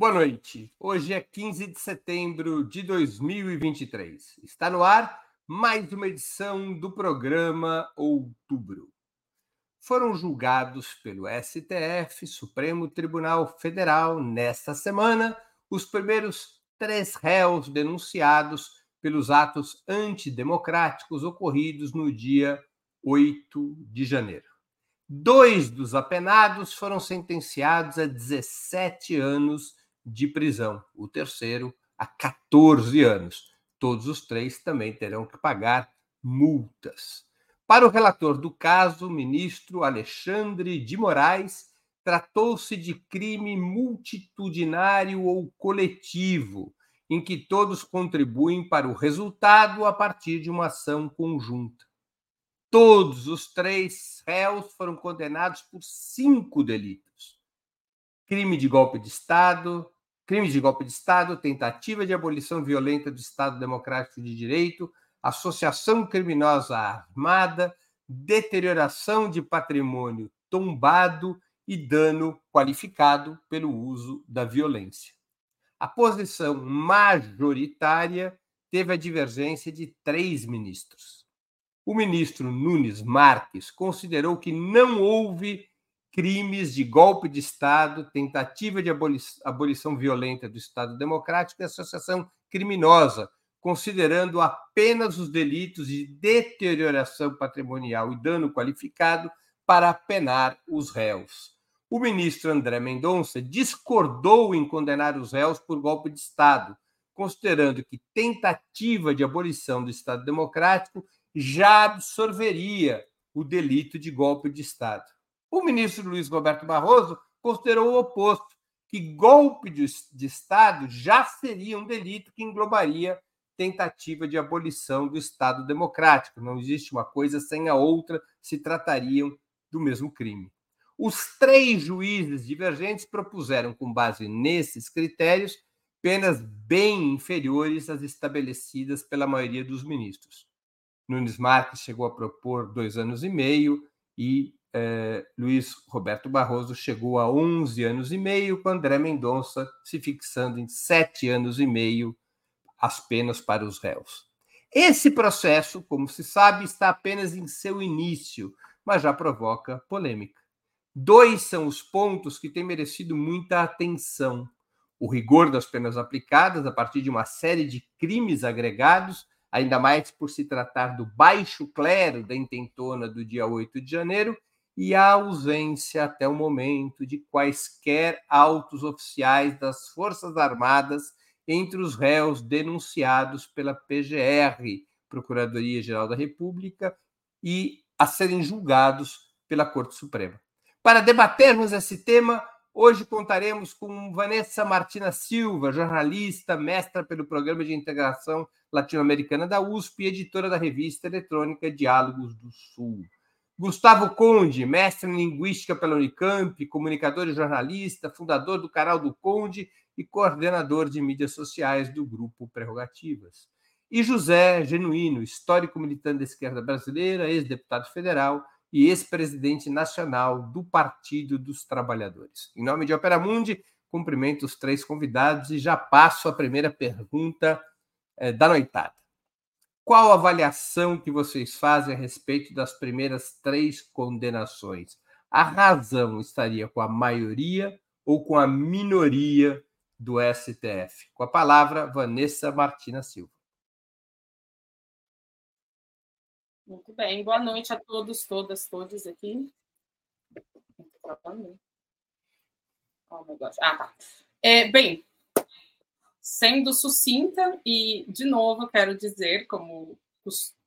Boa noite. Hoje é 15 de setembro de 2023. Está no ar mais uma edição do programa Outubro. Foram julgados pelo STF, Supremo Tribunal Federal, nesta semana, os primeiros três réus denunciados pelos atos antidemocráticos ocorridos no dia 8 de janeiro. Dois dos apenados foram sentenciados a 17 anos de prisão, o terceiro a 14 anos. Todos os três também terão que pagar multas. Para o relator do caso, o ministro Alexandre de Moraes, tratou-se de crime multitudinário ou coletivo, em que todos contribuem para o resultado a partir de uma ação conjunta. Todos os três réus foram condenados por cinco delitos: crime de golpe de Estado, crime de golpe de Estado, tentativa de abolição violenta do Estado Democrático de Direito, associação criminosa armada, deterioração de patrimônio tombado e dano qualificado pelo uso da violência. A posição majoritária teve a divergência de três ministros. O ministro Nunes Marques considerou que não houve crimes de golpe de Estado, tentativa de abolição violenta do Estado Democrático e associação criminosa, considerando apenas os delitos de deterioração patrimonial e dano qualificado para penar os réus. O ministro André Mendonça discordou em condenar os réus por golpe de Estado, considerando que tentativa de abolição do Estado Democrático já absorveria o delito de golpe de Estado. O ministro Luiz Roberto Barroso considerou o oposto, que golpe de, de Estado já seria um delito que englobaria tentativa de abolição do Estado democrático. Não existe uma coisa sem a outra, se tratariam do mesmo crime. Os três juízes divergentes propuseram, com base nesses critérios, penas bem inferiores às estabelecidas pela maioria dos ministros. Nunes Marques chegou a propor dois anos e meio e eh, Luiz Roberto Barroso chegou a 11 anos e meio, com André Mendonça se fixando em 7 anos e meio as penas para os réus. Esse processo, como se sabe, está apenas em seu início, mas já provoca polêmica. Dois são os pontos que têm merecido muita atenção: o rigor das penas aplicadas a partir de uma série de crimes agregados, ainda mais por se tratar do baixo clero da intentona do dia 8 de janeiro, e a ausência até o momento de quaisquer autos oficiais das Forças Armadas entre os réus denunciados pela PGR, Procuradoria-Geral da República, e a serem julgados pela Corte Suprema. Para debatermos esse tema, hoje contaremos com Vanessa Martina Silva, jornalista, mestra pelo Programa de Integração Latino-Americana da USP e editora da revista eletrônica Diálogos do Sul. Gustavo Conde, mestre em linguística pela Unicamp, comunicador e jornalista, fundador do canal do Conde e coordenador de mídias sociais do grupo Prerrogativas. E José Genuíno, histórico militante da esquerda brasileira, ex-deputado federal e ex-presidente nacional do Partido dos Trabalhadores. Em nome de Opera Mundi, cumprimento os três convidados e já passo a primeira pergunta eh, da noitada. Qual a avaliação que vocês fazem a respeito das primeiras três condenações? A razão estaria com a maioria ou com a minoria do STF? Com a palavra, Vanessa Martina Silva. Muito bem, boa noite a todos, todas, todos aqui. Deus. Ah, tá. É, bem, sendo sucinta e, de novo, quero dizer, como,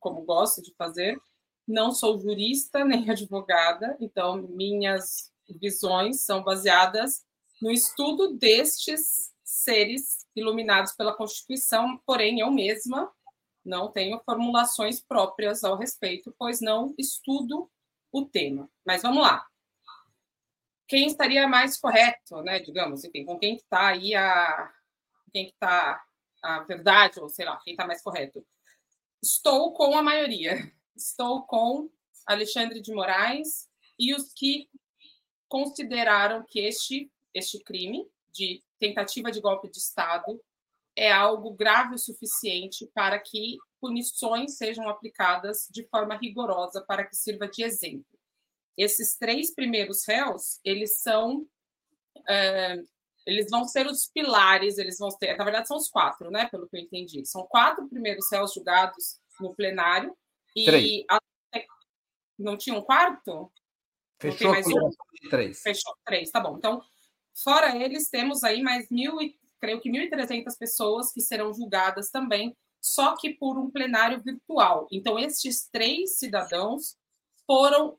como gosto de fazer, não sou jurista nem advogada, então minhas visões são baseadas no estudo destes seres iluminados pela Constituição, porém eu mesma não tenho formulações próprias ao respeito, pois não estudo o tema. Mas vamos lá. Quem estaria mais correto, né? Digamos, enfim, com quem está aí a, quem está a verdade, ou sei lá, quem está mais correto. Estou com a maioria. Estou com Alexandre de Moraes e os que consideraram que este, este crime de tentativa de golpe de Estado é algo grave o suficiente para que punições sejam aplicadas de forma rigorosa para que sirva de exemplo. Esses três primeiros réus, eles são é, eles vão ser os pilares, eles vão ter, na verdade são os quatro, né, pelo que eu entendi. São quatro primeiros réus julgados no plenário e a, não tinha um quarto? Fechou mais um? três. Fechou três, tá bom. Então, fora eles, temos aí mais mil e creio que 1.300 pessoas que serão julgadas também, só que por um plenário virtual. Então, estes três cidadãos foram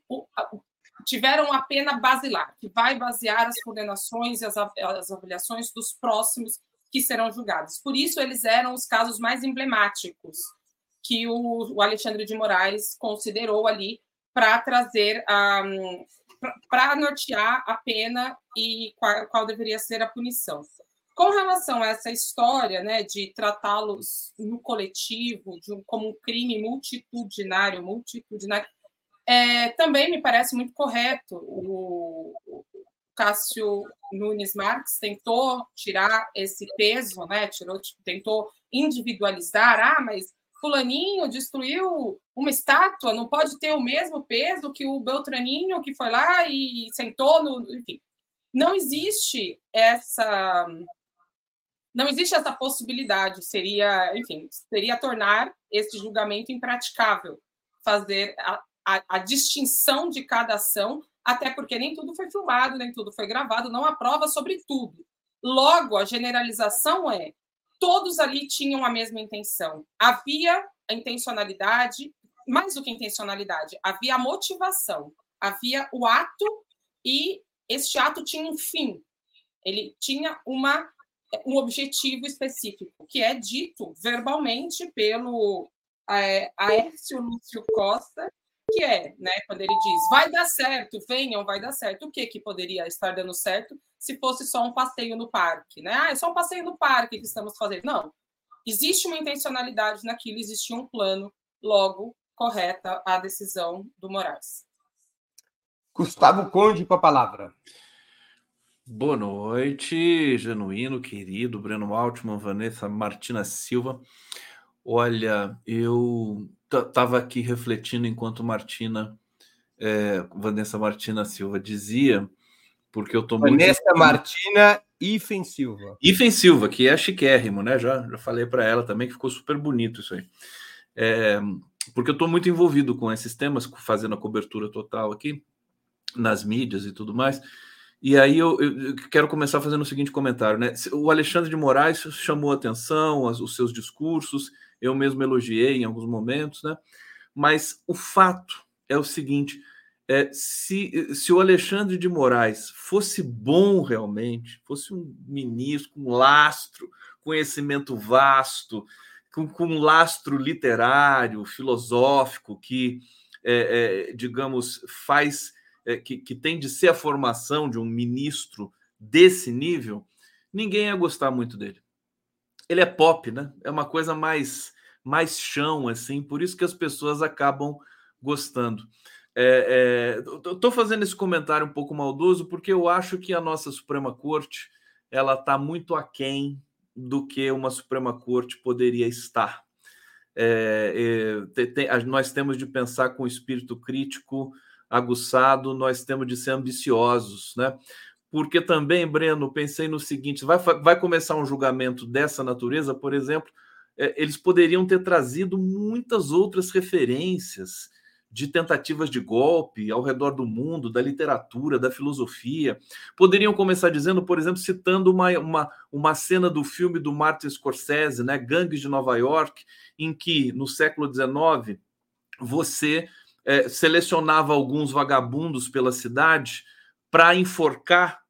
tiveram a pena basilar, que vai basear as condenações e as, as avaliações dos próximos que serão julgados. Por isso, eles eram os casos mais emblemáticos que o, o Alexandre de Moraes considerou ali para trazer um, para nortear a pena e qual, qual, deveria ser a punição. Com relação a essa história né, de tratá-los no coletivo, de um, como um crime multitudinário, multitudinário, é, também me parece muito correto. O, Cássio Nunes Marques tentou tirar esse peso, né? Tirou, tentou individualizar. Ah, mas fulaninho destruiu uma estátua, não pode ter o mesmo peso que o Beltraninho que foi lá e sentou no, enfim. Não existe essa não existe essa possibilidade, seria, enfim, seria tornar esse julgamento impraticável, fazer a, a, distinção de cada ação, até porque nem tudo foi filmado, nem tudo foi gravado, não há prova sobre tudo. Logo, a generalização é: todos ali tinham a mesma intenção. Havia a intencionalidade, mais do que intencionalidade, havia a motivação, havia o ato e este ato tinha um fim. Ele tinha uma um objetivo específico, que é dito verbalmente pelo é, Aécio Lúcio Costa, que é, né, quando ele diz, vai dar certo, venham, vai dar certo. O que que poderia estar dando certo se fosse só um passeio no parque, né? Ah, é só um passeio no parque que estamos fazendo. Não. Existe uma intencionalidade naquilo, existia um plano, logo correta a decisão do Moraes. Gustavo Conde com a palavra. Boa noite, genuíno, querido, Breno Altman, Vanessa Martina Silva. Olha, eu estava aqui refletindo enquanto Martina, é, Vanessa Martina Silva dizia, porque eu estou muito. Vanessa Martina Ifen Silva. Ifen Silva, que é chiquérrimo, né? Já, já falei para ela também que ficou super bonito isso aí. É, porque eu estou muito envolvido com esses temas, fazendo a cobertura total aqui, nas mídias e tudo mais. E aí eu, eu, quero começar fazendo o seguinte comentário, né? O Alexandre de Moraes chamou atenção, os seus discursos, eu mesmo elogiei em alguns momentos, né? Mas o fato é o seguinte: é, se, se o Alexandre de Moraes fosse bom realmente, fosse um ministro com lastro, conhecimento vasto, com, com um lastro literário, filosófico, que, é, é, digamos, faz, é, que, que tem de ser a formação de um ministro desse nível, ninguém ia gostar muito dele ele é pop, né? É uma coisa mais mais chão, assim, por isso que as pessoas acabam gostando. É, é, Estou fazendo esse comentário um pouco maldoso porque eu acho que a nossa Suprema Corte ela está muito aquém do que uma Suprema Corte poderia estar. É, é, nós temos de pensar com espírito crítico aguçado, nós temos de ser ambiciosos, né? Porque também, Breno, pensei no seguinte: vai, vai começar um julgamento dessa natureza, por exemplo, é, eles poderiam ter trazido muitas outras referências de tentativas de golpe ao redor do mundo, da literatura, da filosofia. Poderiam começar dizendo, por exemplo, citando uma, uma, uma cena do filme do Martin Scorsese, né, Gangues de Nova York, em que, no século XIX, você é, selecionava alguns vagabundos pela cidade para enforcar,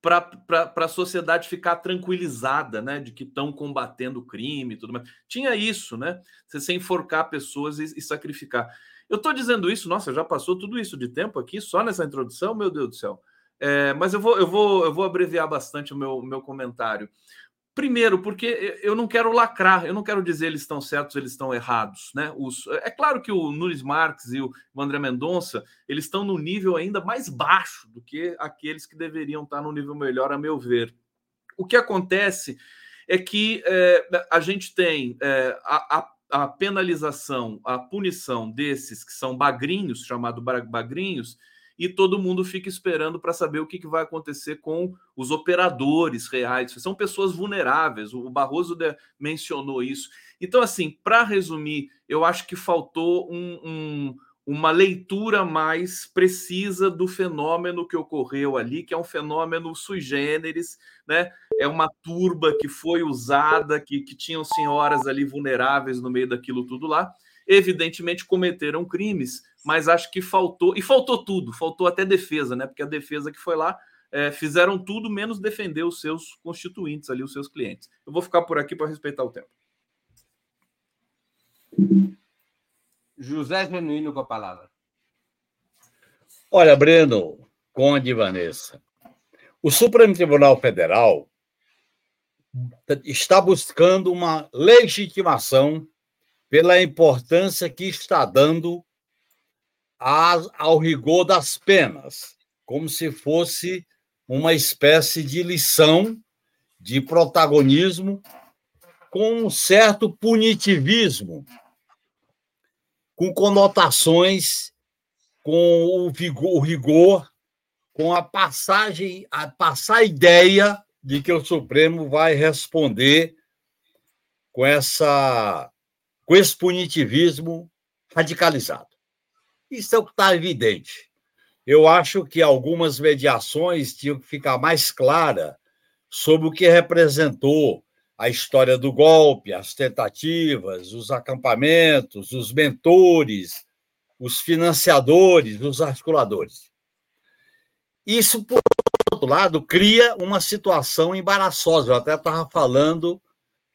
para a sociedade ficar tranquilizada, né, de que estão combatendo o crime e tudo mais. Tinha isso, né? Você sem enforcar pessoas e, e sacrificar. Eu estou dizendo isso, nossa, já passou tudo isso de tempo aqui só nessa introdução, meu Deus do céu. É, mas eu vou, eu vou, eu vou abreviar bastante o meu, meu comentário. Primeiro, porque eu não quero lacrar, eu não quero dizer eles estão certos, eles estão errados, né? Os, é claro que o Nunes Marques e o André Mendonça, eles estão no nível ainda mais baixo do que aqueles que deveriam estar no nível melhor, a meu ver. o que acontece é que é, a gente tem é, a, a a penalização, a punição desses que são bagrinhos, chamado bagrinhos, e todo mundo fica esperando para saber o que, que, vai acontecer com os operadores reais. São pessoas vulneráveis, o Barroso mencionou isso. Então, assim, para resumir, eu acho que faltou um, um, uma leitura mais precisa do fenômeno que ocorreu ali, que é um fenômeno sui generis, né? É uma turba que foi usada, que, que tinham senhoras ali vulneráveis no meio daquilo tudo lá. Evidentemente cometeram crimes, mas acho que faltou, e faltou tudo, faltou até defesa, né? Porque a defesa que foi lá é, fizeram tudo menos defender os seus constituintes ali, os seus clientes. Eu vou ficar por aqui para respeitar o tempo. José Genuíno com a palavra. Olha, Breno, Conde e Vanessa, o Supremo Tribunal Federal está buscando uma legitimação pela importância que está dando ao rigor das penas, como se fosse uma espécie de lição de protagonismo com um certo punitivismo com conotações, com o, o rigor, com a passagem, a passar a ideia de que o Supremo vai responder com essa com esse punitivismo radicalizado. Isso é o que está evidente. Eu acho que algumas mediações tinham que ficar mais clara sobre o que representou a história do golpe, as tentativas, os acampamentos, os mentores, os financiadores, os articuladores. Isso, por outro lado, cria uma situação embaraçosa. Eu até estava falando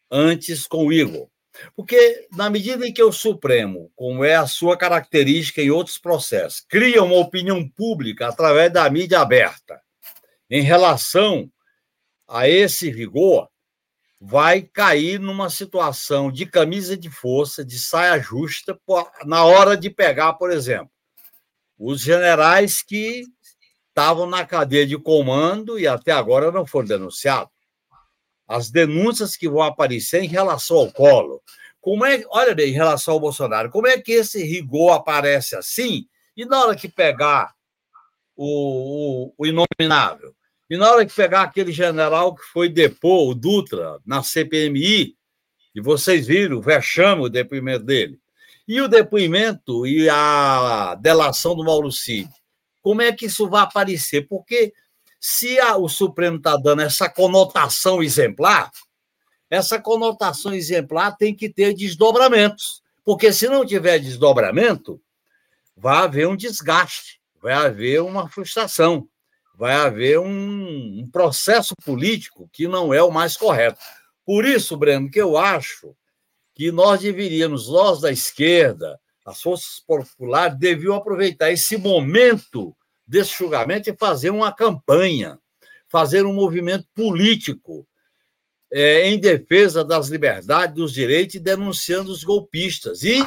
antes com o Igor. Porque, na medida em que o Supremo, como é a sua característica em outros processos, cria uma opinião pública através da mídia aberta em relação a esse rigor, vai cair numa situação de camisa de força, de saia justa, na hora de pegar, por exemplo, os generais que estavam na cadeia de comando e até agora não foram denunciados. As denúncias que vão aparecer em relação ao colo. Como é, olha bem, em relação ao Bolsonaro, como é que esse rigor aparece assim e na hora que pegar o, o, o inominável, e na hora que pegar aquele general que foi depor, o Dutra, na CPMI, e vocês viram vexame o depoimento dele, e o depoimento e a delação do Mauro Cid, como é que isso vai aparecer? Porque se a, o Supremo está dando essa conotação exemplar, essa conotação exemplar tem que ter desdobramentos. Porque se não tiver desdobramento, vai haver um desgaste, vai haver uma frustração vai haver um, um processo político que não é o mais correto. Por isso, Breno, que eu acho que nós deveríamos, nós da esquerda, as forças populares, deviam aproveitar esse momento desse julgamento e fazer uma campanha, fazer um movimento político é, em defesa das liberdades, dos direitos denunciando os golpistas e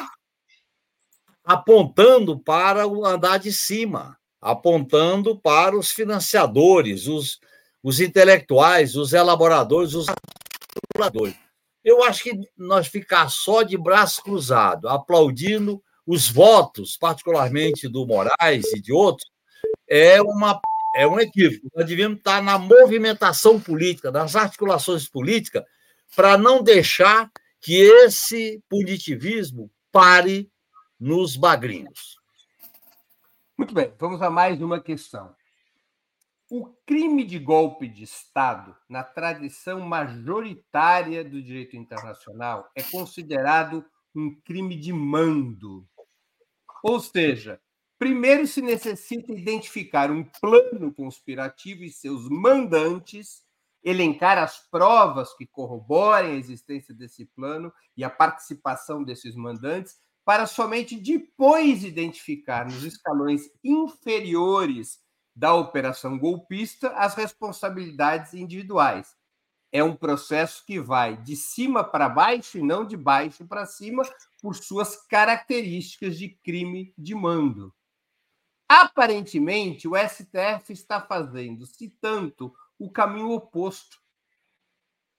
apontando para o andar de cima apontando para os financiadores, os, os intelectuais, os elaboradores, os articuladores. Eu acho que nós ficar só de braço cruzado, aplaudindo os votos, particularmente do Moraes e de outros, é, uma, é um equívoco. Nós devíamos estar na movimentação política, nas articulações políticas, para não deixar que esse punitivismo pare nos bagrinhos. Muito bem, vamos a mais uma questão. O crime de golpe de Estado, na tradição majoritária do direito internacional, é considerado um crime de mando. Ou seja, primeiro se necessita identificar um plano conspirativo e seus mandantes, elencar as provas que corroborem a existência desse plano e a participação desses mandantes para somente depois identificar nos escalões inferiores da operação golpista as responsabilidades individuais. É um processo que vai de cima para baixo e não de baixo para cima, por suas características de crime de mando. Aparentemente, o STF está fazendo, se tanto, o caminho oposto.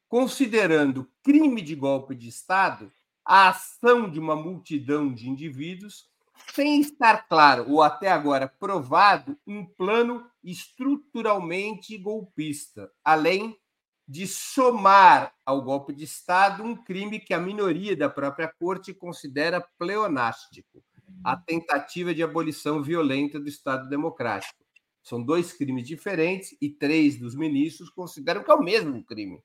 considerando crime de golpe de Estado a ação de uma multidão de indivíduos, sem estar claro ou até agora provado um plano estruturalmente golpista, além de somar ao golpe de Estado um crime que a minoria da própria corte considera pleonástico, a tentativa de abolição violenta do Estado democrático. São dois crimes diferentes e três dos ministros consideram que é o mesmo crime.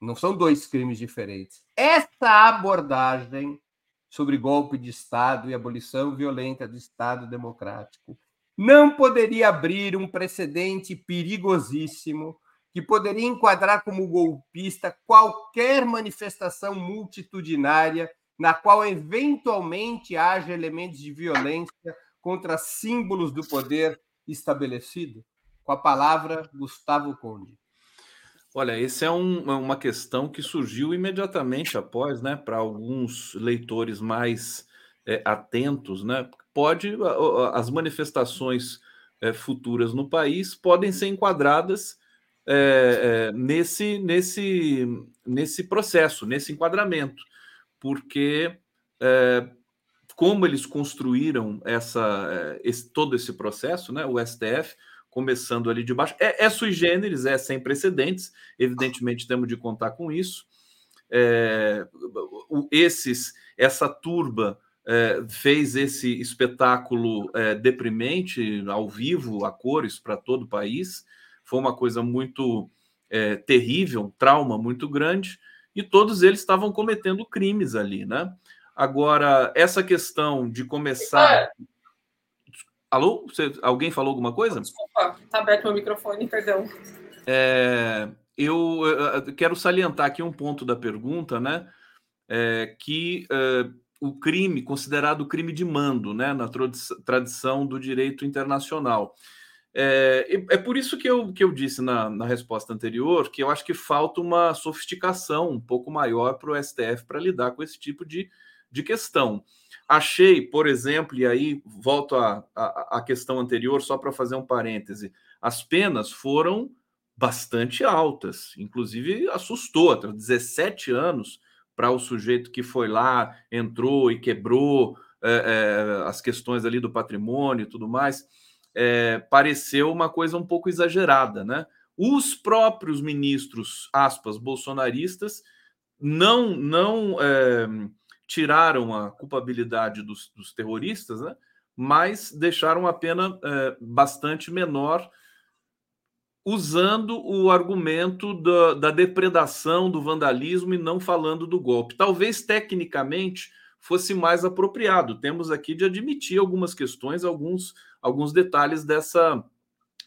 Não são dois crimes diferentes. Essa abordagem sobre golpe de Estado e abolição violenta do Estado democrático não poderia abrir um precedente perigosíssimo que poderia enquadrar como golpista qualquer manifestação multitudinária na qual eventualmente haja elementos de violência contra símbolos do poder estabelecido? Com a palavra, Gustavo Conde. Olha, essa é um, é uma questão que surgiu imediatamente após, né, para alguns leitores mais é, atentos, né? Pode as manifestações é, futuras no país podem ser enquadradas é, é, nesse nesse nesse processo, nesse enquadramento, porque é, como eles construíram essa é, esse, todo esse processo, né? O STF começando ali de baixo. É, é sui generis, é sem precedentes, evidentemente temos de contar com isso. É, esses, essa turba é, fez esse espetáculo é, deprimente ao vivo, a cores para todo o país. Foi uma coisa muito terrível, um trauma muito grande, e todos eles estavam cometendo crimes ali, né? Agora, essa questão de começar Alô? Você, alguém falou alguma coisa? Desculpa, tá aberto meu microfone, perdão. É, eu, eu, quero salientar aqui um ponto da pergunta, né? É, que é, o crime, considerado crime de mando, né, na tradição do direito internacional. É, é por isso que eu, que eu disse na, na resposta anterior que eu acho que falta uma sofisticação um pouco maior para o STF para lidar com esse tipo de, de questão. Achei, por exemplo, e aí volto à, à questão anterior, só para fazer um parêntese, as penas foram bastante altas, inclusive assustou, 17 anos para o sujeito que foi lá, entrou e quebrou é, é, as questões ali do patrimônio e tudo mais, é, pareceu uma coisa um pouco exagerada, né? Os próprios ministros, aspas, bolsonaristas, não, não é, tiraram a culpabilidade dos, dos terroristas, né? mas deixaram a pena é, bastante menor, usando o argumento da, da, depredação, do vandalismo e não falando do golpe. Talvez tecnicamente fosse mais apropriado. Temos aqui de admitir algumas questões, alguns, alguns detalhes dessa,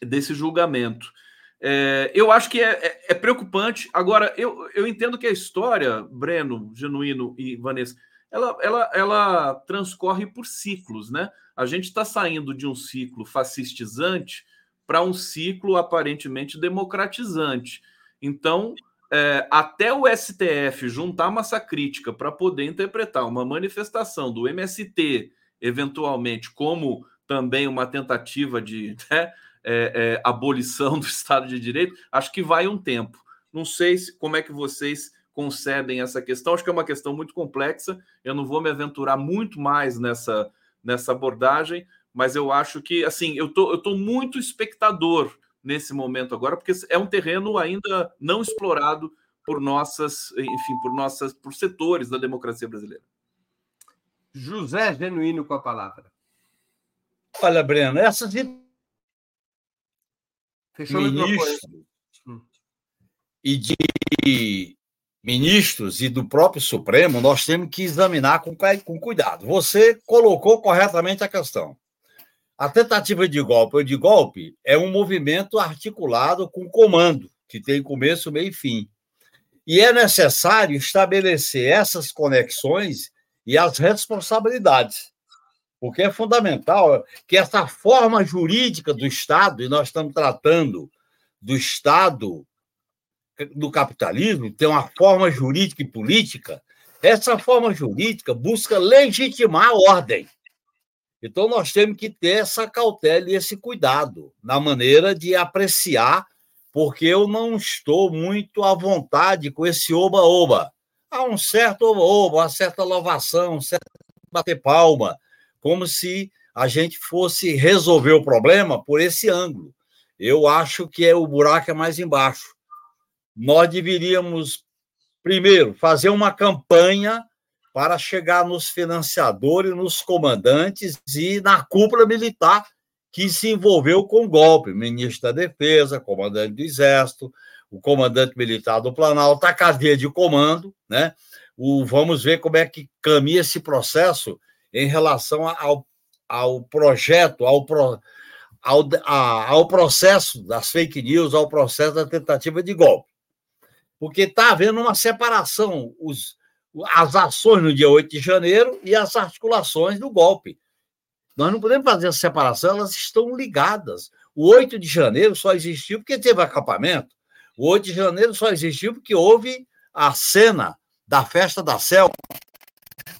desse julgamento. É, eu acho que é, é, é, preocupante. Agora, eu, eu entendo que a história, Breno, Genuíno e Vanessa, ela, ela, ela transcorre por ciclos, né? A gente está saindo de um ciclo fascistizante para um ciclo aparentemente democratizante. Então, é, até o STF juntar massa crítica para poder interpretar uma manifestação do MST, eventualmente, como também uma tentativa de né, é, é, abolição do Estado de Direito, acho que vai um tempo. Não sei se, como é que vocês concedem essa questão. Acho que é uma questão muito complexa. Eu não vou me aventurar muito mais nessa, nessa abordagem, mas eu acho que, assim, eu tô, eu tô muito espectador nesse momento agora, porque é um terreno ainda não explorado por nossas, enfim, por nossas, por setores da democracia brasileira. José Genuíno com a palavra. Olha, Breno, essas Fechou Ministro, hum. e de ministros e do próprio Supremo, nós temos que examinar com, com cuidado. Você colocou corretamente a questão. A tentativa de golpe de golpe é um movimento articulado com comando, que tem começo, meio e fim. E é necessário estabelecer essas conexões e as responsabilidades. Porque é fundamental que essa forma jurídica do Estado, e nós estamos tratando do Estado do capitalismo tem uma forma jurídica e política, essa forma jurídica busca legitimar a ordem. Então, nós temos que ter essa cautela e esse cuidado na maneira de apreciar, porque eu não estou muito à vontade com esse oba-oba. Há um certo oba-oba, uma certa louvação, um certo bater palma, como se a gente fosse resolver o problema por esse ângulo. Eu acho que é o buraco é mais embaixo. Nós deveríamos, primeiro, fazer uma campanha para chegar nos financiadores, nos comandantes e na cúpula militar que se envolveu com o golpe, ministro da Defesa, comandante do Exército, o comandante militar do Planalto, a cadeia de comando, né? O, vamos ver como é que caminha esse processo em relação ao, ao projeto, ao, pro, ao, a, ao processo das fake news, ao processo da tentativa de golpe. Porque está havendo uma separação, os, as ações no dia 8 de janeiro e as articulações do golpe. Nós não podemos fazer essa separação, elas estão ligadas. O 8 de janeiro só existiu porque teve acampamento. O 8 de janeiro só existiu porque houve a cena da festa da Cel.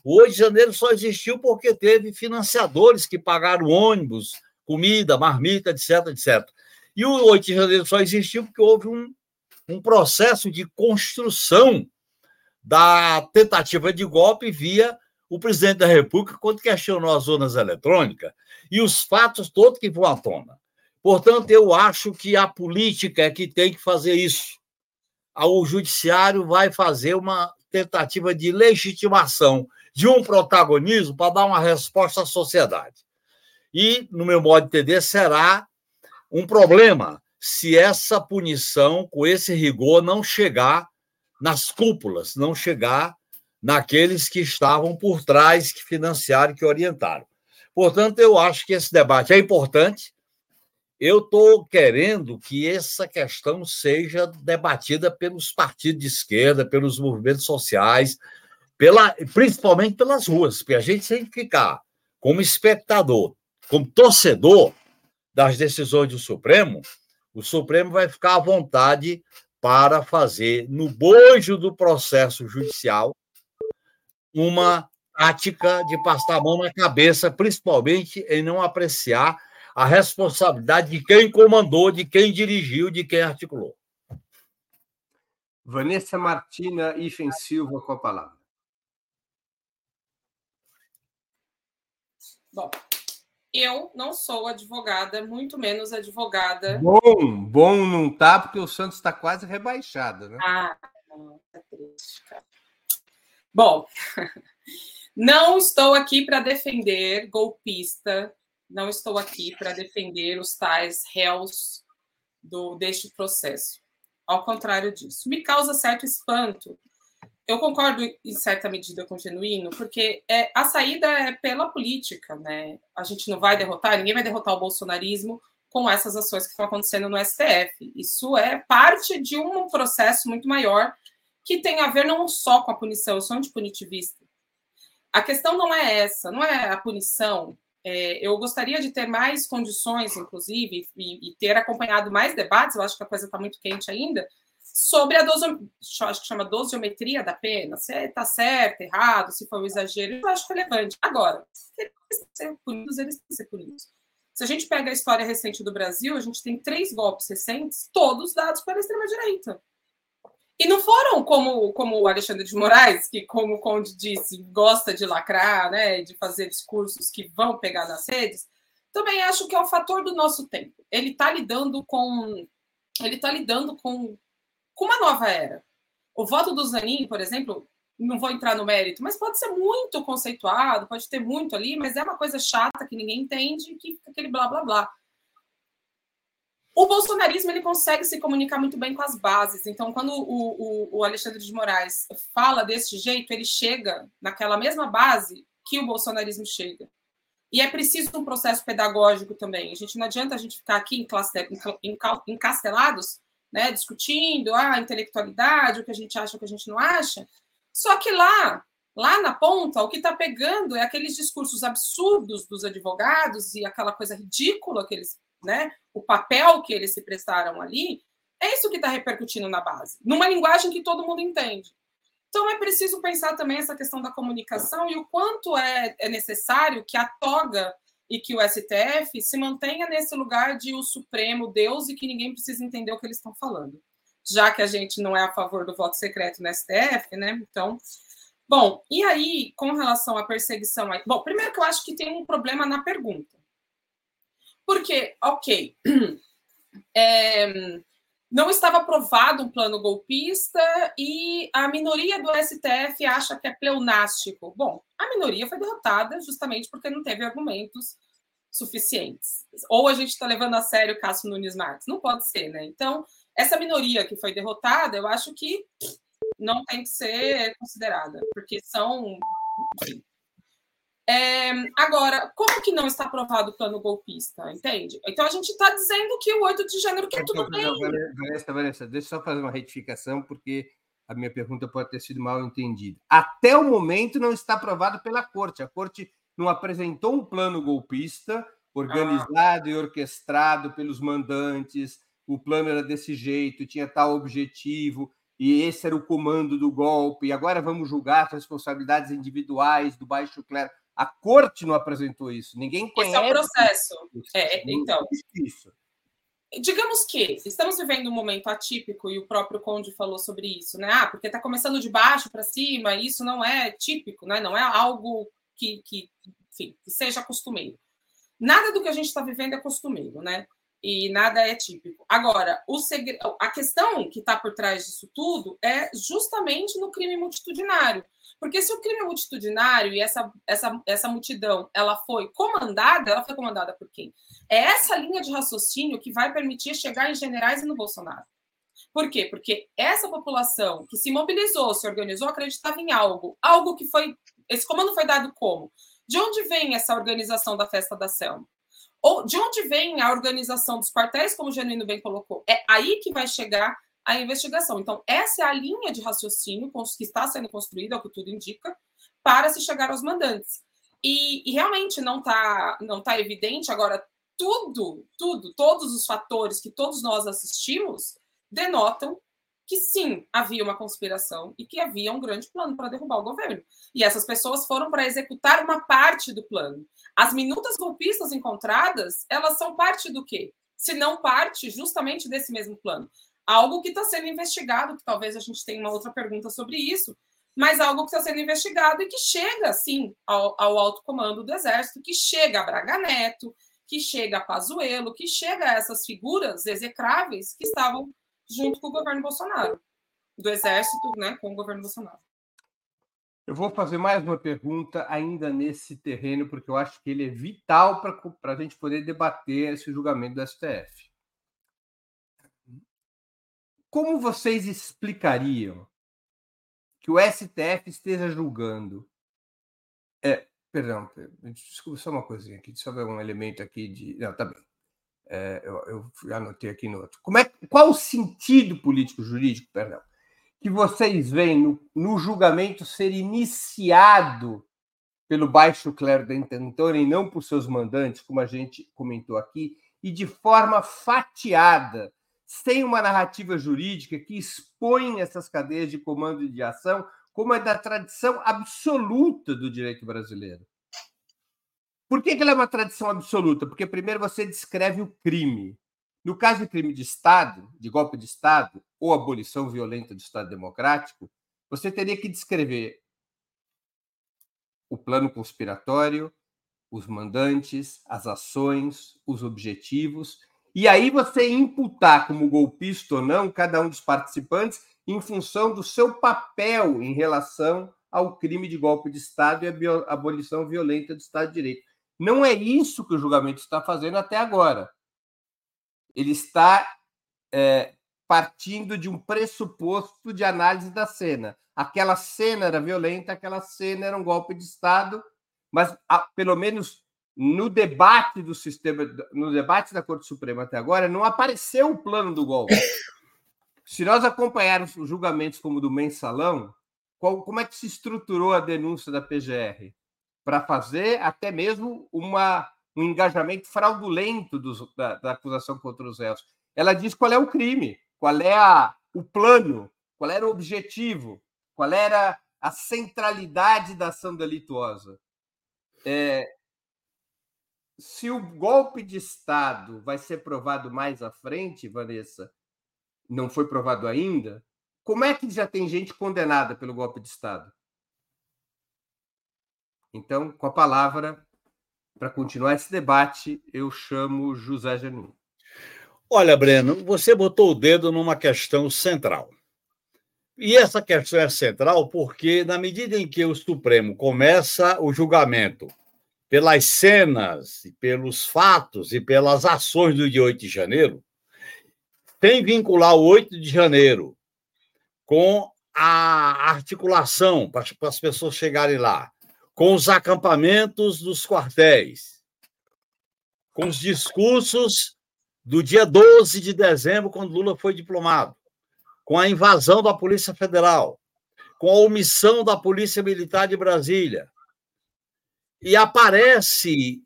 O 8 de janeiro só existiu porque teve financiadores que pagaram ônibus, comida, marmita, etc, etc. E o 8 de janeiro só existiu porque houve um, um processo de construção da tentativa de golpe via o presidente da República quando questionou as zonas eletrônicas e os fatos todos que vão à tona. Portanto, eu acho que a política é que tem que fazer isso. O judiciário vai fazer uma tentativa de legitimação de um protagonismo para dar uma resposta à sociedade. E, no meu modo de entender, será um problema se essa punição, com esse rigor, não chegar nas cúpulas, não chegar naqueles que estavam por trás, que financiaram, que orientaram. Portanto, eu acho que esse debate é importante. Eu estou querendo que essa questão seja debatida pelos partidos de esquerda, pelos movimentos sociais, pela, principalmente pelas ruas, porque a gente tem que ficar como espectador, como torcedor das decisões do Supremo, o Supremo vai ficar à vontade para fazer, no bojo do processo judicial, uma tática de passar a mão na cabeça, principalmente em não apreciar a responsabilidade de quem comandou, de quem dirigiu, de quem articulou. Vanessa Martina Ifen Silva com a palavra. Bom, eu não sou advogada, muito menos advogada. Bom, bom não tá, porque o Santos está quase rebaixado, né? Ah, não, tá triste, cara. Bom, não estou aqui para defender golpista, não estou aqui para defender os tais réus do, deste processo. Ao contrário disso, me causa certo espanto. Eu concordo em certa medida com o Genuíno, porque é, a saída é pela política, né? A gente não vai derrotar, ninguém vai derrotar o bolsonarismo com essas ações que estão acontecendo no STF. Isso é parte de um processo muito maior que tem a ver não só com a punição, eu sou antipunitivista. A questão não é essa, não é a punição. É, eu gostaria de ter mais condições, inclusive, e, e, ter acompanhado mais debates, eu acho que a coisa está muito quente ainda, sobre a dose, acho que chama dosiometria da pena, se está certo, errado, se foi um exagero, eu acho relevante. Agora, se eles têm que ser punidos, eles têm que ser punidos. Se a gente pega a história recente do Brasil, a gente tem três golpes recentes, todos dados pela extrema-direita. E não foram como, como o Alexandre de Moraes, que, como o Conde disse, gosta de lacrar, né, de fazer discursos que vão pegar nas redes. Também acho que é um fator do nosso tempo. Ele está lidando com ele está lidando com, com uma nova era. O voto do Zanin, por exemplo, não vou entrar no mérito, mas pode ser muito conceituado, pode ter muito ali, mas é uma coisa chata que ninguém entende, que fica aquele blá blá blá. O bolsonarismo ele consegue se comunicar muito bem com as bases. Então, quando o, o, o Alexandre de Moraes fala desse jeito, ele chega naquela mesma base que o bolsonarismo chega. E é preciso um processo pedagógico também. A gente não adianta a gente ficar aqui encastelados, né, discutindo ah, a intelectualidade, o que a gente acha, o que a gente não acha. Só que lá, lá na ponta, o que está pegando é aqueles discursos absurdos dos advogados e aquela coisa ridícula que eles né, o papel que eles se prestaram ali, é isso que está repercutindo na base, numa linguagem que todo mundo entende. Então é preciso pensar também essa questão da comunicação e o quanto é, é necessário que a toga e que o STF se mantenha nesse lugar de o Supremo Deus e que ninguém precisa entender o que eles estão falando. Já que a gente não é a favor do voto secreto no STF, né? Então, bom, e aí, com relação à perseguição. Bom, primeiro que eu acho que tem um problema na pergunta. Porque, ok, é, não estava aprovado um plano golpista e a minoria do STF acha que é pleonástico. Bom, a minoria foi derrotada justamente porque não teve argumentos suficientes. Ou a gente está levando a sério Cássio Nunes Marques? Não pode ser, né? Então, essa minoria que foi derrotada, eu acho que não tem que ser considerada, porque são. Enfim, é, agora, como que não está aprovado o plano golpista, entende? Então a gente está dizendo que o 8 de janeiro que é tudo bem. Vanessa, Vanessa, deixa eu só fazer uma retificação, porque a minha pergunta pode ter sido mal entendida. Até o momento não está aprovado pela corte. A corte não apresentou um plano golpista organizado ah. e orquestrado pelos mandantes. O plano era desse jeito, tinha tal objetivo, e esse era o comando do golpe. E agora vamos julgar as responsabilidades individuais do baixo clero. A corte não apresentou isso. Ninguém conhece. Esse é o processo. Isso. É, então. Isso. Digamos que estamos vivendo um momento atípico, e o próprio Conde falou sobre isso, né? Ah, porque está começando de baixo para cima, isso não é típico, né? não é algo que, que, enfim, que seja costumeiro. Nada do que a gente está vivendo é costumeiro, né? E nada é típico. Agora, segre... a questão que está por trás disso tudo é justamente no crime multitudinário. Porque se o crime multitudinário e essa, essa, essa multidão ela foi comandada, ela foi comandada por quem? É essa linha de raciocínio que vai permitir chegar em generais e no Bolsonaro. Por quê? Porque essa população que se mobilizou, se organizou, acreditava em algo, algo que foi. Esse comando foi dado como? De onde vem essa organização da festa da Selma? Ou de onde vem a organização dos quartéis, como o Genuíno bem colocou? É aí que vai chegar a investigação. Então, essa é a linha de raciocínio que está sendo construída, é o que tudo indica, para se chegar aos mandantes. E, e realmente não está não tá evidente. Agora, tudo, tudo, todos os fatores que todos nós assistimos denotam que sim, havia uma conspiração e que havia um grande plano para derrubar o governo. E essas pessoas foram para executar uma parte do plano. As minutas golpistas encontradas, elas são parte do quê? Se não parte justamente desse mesmo plano algo que está sendo investigado, que talvez a gente tenha uma outra pergunta sobre isso, mas algo que está sendo investigado e que chega, sim, ao, ao alto comando do Exército, que chega a Braga Neto, que chega a Pazuello, que chega a essas figuras execráveis que estavam junto com o governo Bolsonaro, do Exército, né, com o governo Bolsonaro. Eu vou fazer mais uma pergunta ainda nesse terreno, porque eu acho que ele é vital para a gente poder debater esse julgamento do STF. Como vocês explicariam que o STF esteja julgando? É, perdão, desculpa só uma coisinha aqui, só um elemento aqui de. Não, tá bem. É, eu, eu anotei aqui no outro. Como é, qual o sentido político-jurídico, perdão, que vocês veem no, no, julgamento ser iniciado pelo baixo clero da intentona e não por seus mandantes, como a gente comentou aqui, e de forma fatiada sem uma narrativa jurídica que expõe essas cadeias de comando e de ação como é da tradição absoluta do direito brasileiro. Por que, que ela é uma tradição absoluta? Porque primeiro você descreve o crime. No caso de crime de Estado, de golpe de Estado, ou abolição violenta do Estado democrático, você teria que descrever o plano conspiratório, os mandantes, as ações, os objetivos e aí você imputar como golpista ou não cada um dos participantes em função do seu papel em relação ao crime de golpe de Estado e abolição violenta do Estado de Direito. Não é isso que o julgamento está fazendo até agora. Ele está é, partindo de um pressuposto de análise da cena. Aquela cena era violenta, aquela cena era um golpe de Estado, mas pelo menos no debate do sistema, no debate da Corte Suprema até agora, não apareceu o plano do golpe. Se nós acompanharmos os julgamentos como o do mensalão, qual, como é que se estruturou a denúncia da PGR? Para fazer até mesmo uma, um engajamento fraudulento dos, da, da, acusação contra os réus. Ela diz qual é o crime, qual é a, o plano, qual era o objetivo, qual era a centralidade da ação delituosa. É, se o golpe de Estado vai ser provado mais à frente, Vanessa, não foi provado ainda, como é que já tem gente condenada pelo golpe de Estado? Então, com a palavra, para continuar esse debate, eu chamo José Genuíno. Olha, Breno, você botou o dedo numa questão central. E essa questão é central porque, na medida em que o Supremo começa o julgamento pelas cenas, pelos fatos e pelas ações do dia 8 de janeiro, sem vincular o 8 de janeiro com a articulação para as pessoas chegarem lá, com os acampamentos dos quartéis, com os discursos do dia 12 de dezembro, quando Lula foi diplomado, com a invasão da Polícia Federal, com a omissão da Polícia Militar de Brasília. E aparece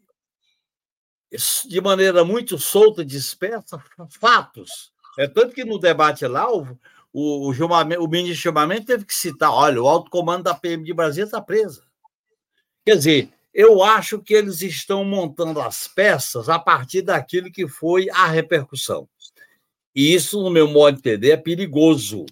de maneira muito solta, dispersa, fatos. É tanto que no debate lá, o, o, o, o ministro chamamento teve que citar: olha, o alto comando da PM de Brasília está presa. Quer dizer, eu acho que eles estão montando as peças a partir daquilo que foi a repercussão. E isso, no meu modo de entender, é perigoso.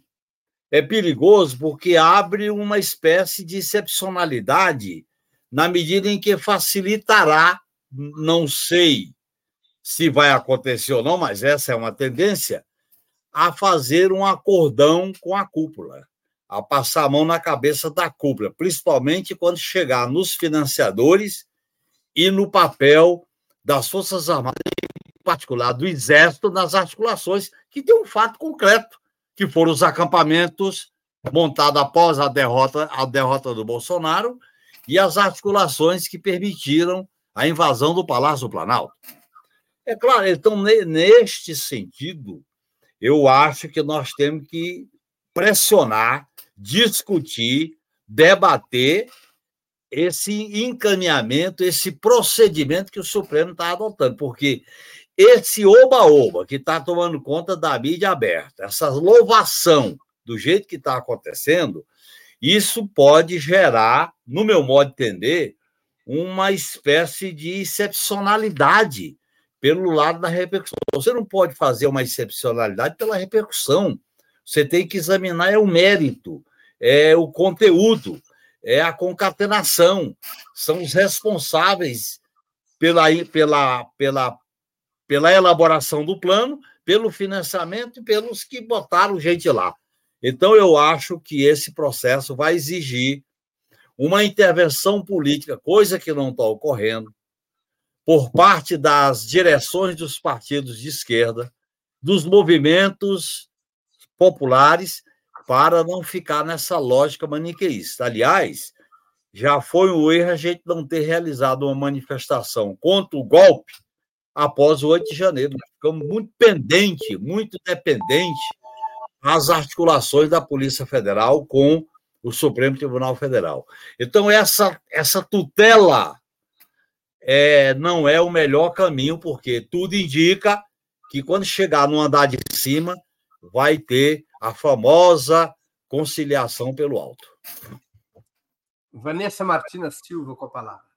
É perigoso porque abre uma espécie de excepcionalidade na medida em que facilitará, não sei se vai acontecer ou não, mas essa é uma tendência, a fazer um acordão com a cúpula a passar a mão na cabeça da cúpula, principalmente quando chegar nos financiadores e no papel das Forças Armadas, em particular do Exército, nas articulações, que tem um fato concreto, que foram os acampamentos montados após a derrota, a derrota do Bolsonaro e as articulações que permitiram a invasão do Palácio do Planalto. É claro, então, neste sentido, eu acho que nós temos que pressionar discutir, debater esse encaminhamento, esse procedimento que o Supremo está adotando, porque esse oba-oba que está tomando conta da mídia aberta, essa louvação do jeito que está acontecendo, isso pode gerar, no meu modo de entender, uma espécie de excepcionalidade pelo lado da repercussão. Você não pode fazer uma excepcionalidade pela repercussão. Você tem que examinar é o mérito é o conteúdo, é a concatenação, são os responsáveis pela, pela, pela, pela elaboração do plano, pelo financiamento e pelos que botaram gente lá. Então, eu acho que esse processo vai exigir uma intervenção política, coisa que não está ocorrendo, por parte das direções dos partidos de esquerda, dos movimentos populares para não ficar nessa lógica maniqueísta. Aliás, já foi um erro a gente não ter realizado uma manifestação contra o golpe após o 8 de janeiro. ficamos muito pendente, muito dependente às articulações da Polícia Federal com o Supremo Tribunal Federal. Então, essa, essa tutela é, não é o melhor caminho, porque tudo indica que quando chegar no andar de cima, vai ter a famosa conciliação pelo alto. Vanessa Martina Silva com a palavra.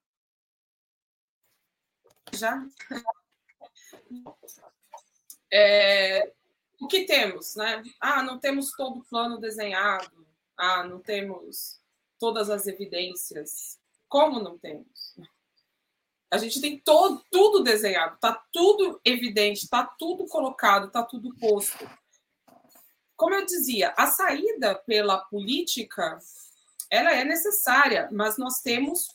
Já? É, o que temos, né? Ah, não temos todo o plano desenhado. Ah, não temos todas as evidências. Como não temos? A gente tem todo, tudo desenhado, está tudo evidente, está tudo colocado, está tudo posto como eu dizia, a saída pela política ela é necessária, mas nós temos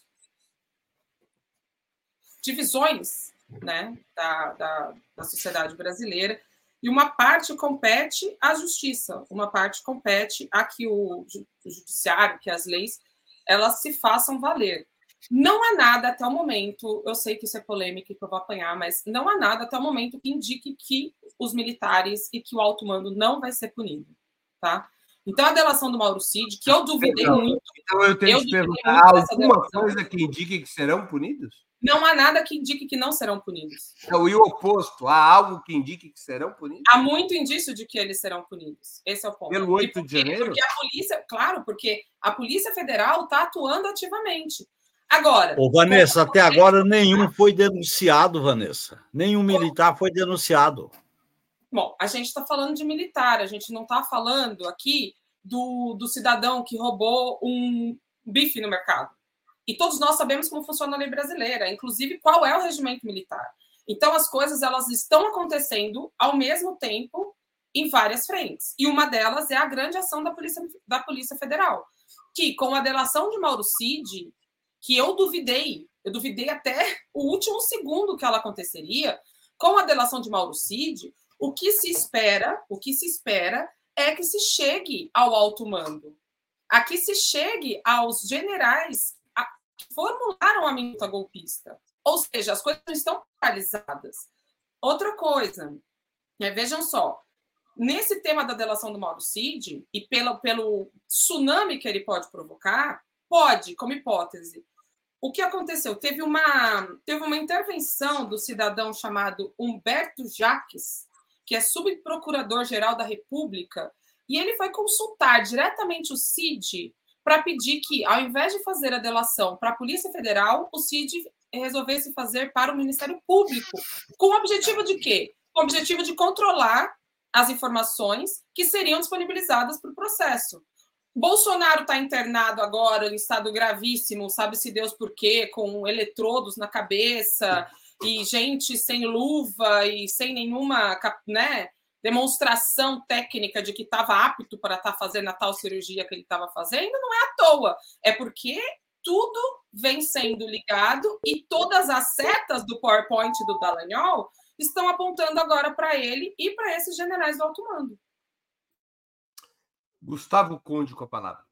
divisões né, da, da, da sociedade brasileira e uma parte compete à justiça, uma parte compete a que o, o judiciário, que as leis, elas se façam valer. Não há nada até o momento, eu sei que isso é polêmico e que eu vou apanhar, mas não há nada até o momento que indique que os militares e que o alto mando não vai ser punido, tá? Então, a delação do Mauro Cid, que eu duvidei então, muito. Então, eu tenho que perguntar: alguma coisa que indique que serão punidos? Não há nada que indique que não serão punidos. Não, e o oposto? Há algo que indique que serão punidos? Há muito indício de que eles serão punidos. Esse é o ponto. Pelo 8 porque, de janeiro? Porque a polícia, claro, porque a Polícia Federal está atuando ativamente. Agora. Ô, Vanessa, até agora nenhum foi denunciado, Vanessa. Nenhum militar foi denunciado. Bom, a gente está falando de militar, a gente não está falando aqui do, do cidadão que roubou um bife no mercado. E todos nós sabemos como funciona a lei brasileira, inclusive qual é o regimento militar. Então, as coisas elas estão acontecendo ao mesmo tempo em várias frentes. E uma delas é a grande ação da Polícia, da Polícia Federal, que com a delação de Mauro Cid, que eu duvidei, eu duvidei até o último segundo que ela aconteceria, com a delação de Mauro Cid, o que se espera, o que se espera é que se chegue ao alto mando, a que se chegue aos generais que formularam a minuta golpista. Ou seja, as coisas não estão paralisadas. Outra coisa, né, vejam só, nesse tema da delação do Mauro Cid, e pelo, pelo tsunami que ele pode provocar, pode, como hipótese. O que aconteceu? Teve uma, teve uma intervenção do cidadão chamado Humberto Jaques, que é subprocurador-geral da República, e ele foi consultar diretamente o CID para pedir que, ao invés de fazer a delação para a Polícia Federal, o CID resolvesse fazer para o Ministério Público, com o objetivo de quê? Com o objetivo de controlar as informações que seriam disponibilizadas para o processo. Bolsonaro está internado agora em estado gravíssimo, sabe-se Deus por quê, com eletrodos na cabeça e gente sem luva e sem nenhuma né, demonstração técnica de que estava apto para estar tá fazendo a tal cirurgia que ele estava fazendo, não é à toa. É porque tudo vem sendo ligado e todas as setas do PowerPoint do Dallagnol estão apontando agora para ele e para esses generais do alto mando. Gustavo Conde com a palavra.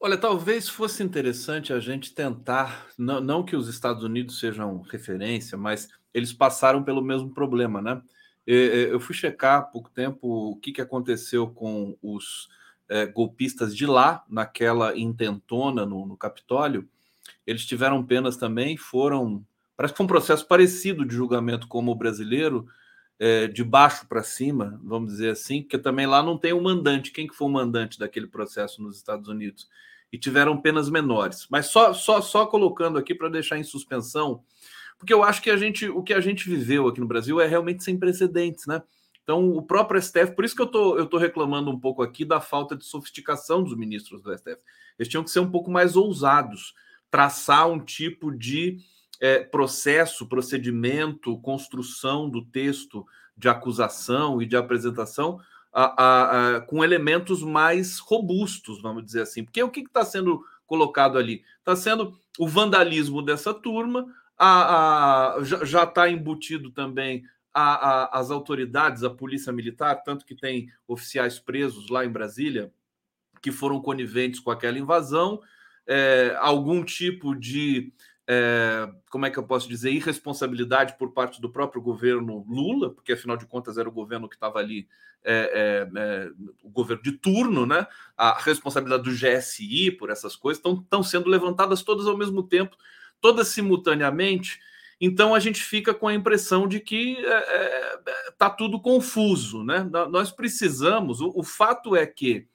Olha, talvez fosse interessante a gente tentar, não, não, que os Estados Unidos sejam referência, mas eles passaram pelo mesmo problema, né? Eu fui checar há pouco tempo o que, aconteceu com os é, golpistas de lá, naquela intentona no, no Capitólio. Eles tiveram penas também, foram Parece que foi um processo parecido de julgamento como o brasileiro, é, de baixo para cima, vamos dizer assim, porque também lá não tem o um mandante. Quem que foi o mandante daquele processo nos Estados Unidos? E tiveram penas menores. Mas só, só, só colocando aqui para deixar em suspensão, porque eu acho que a gente, o que a gente viveu aqui no Brasil é realmente sem precedentes, né? Então, o próprio STF, por isso que eu tô, eu tô reclamando um pouco aqui da falta de sofisticação dos ministros do STF. Eles tinham que ser um pouco mais ousados, traçar um tipo de é, processo, procedimento, construção do texto de acusação e de apresentação a, a, a, com elementos mais robustos, vamos dizer assim. Porque o que está sendo colocado ali? Está sendo o vandalismo dessa turma, já está embutido também as autoridades, a polícia militar, tanto que tem oficiais presos lá em Brasília que foram coniventes com aquela invasão, é, algum tipo de é, como é que eu posso dizer, irresponsabilidade por parte do próprio governo Lula, porque afinal de contas era o governo que estava ali, é, é, é, o governo de turno, né? A responsabilidade do GSI por essas coisas estão sendo levantadas todas ao mesmo tempo, todas simultaneamente. Então a gente fica com a impressão de que está é, é, tudo confuso, né? Nós precisamos. O, o fato é que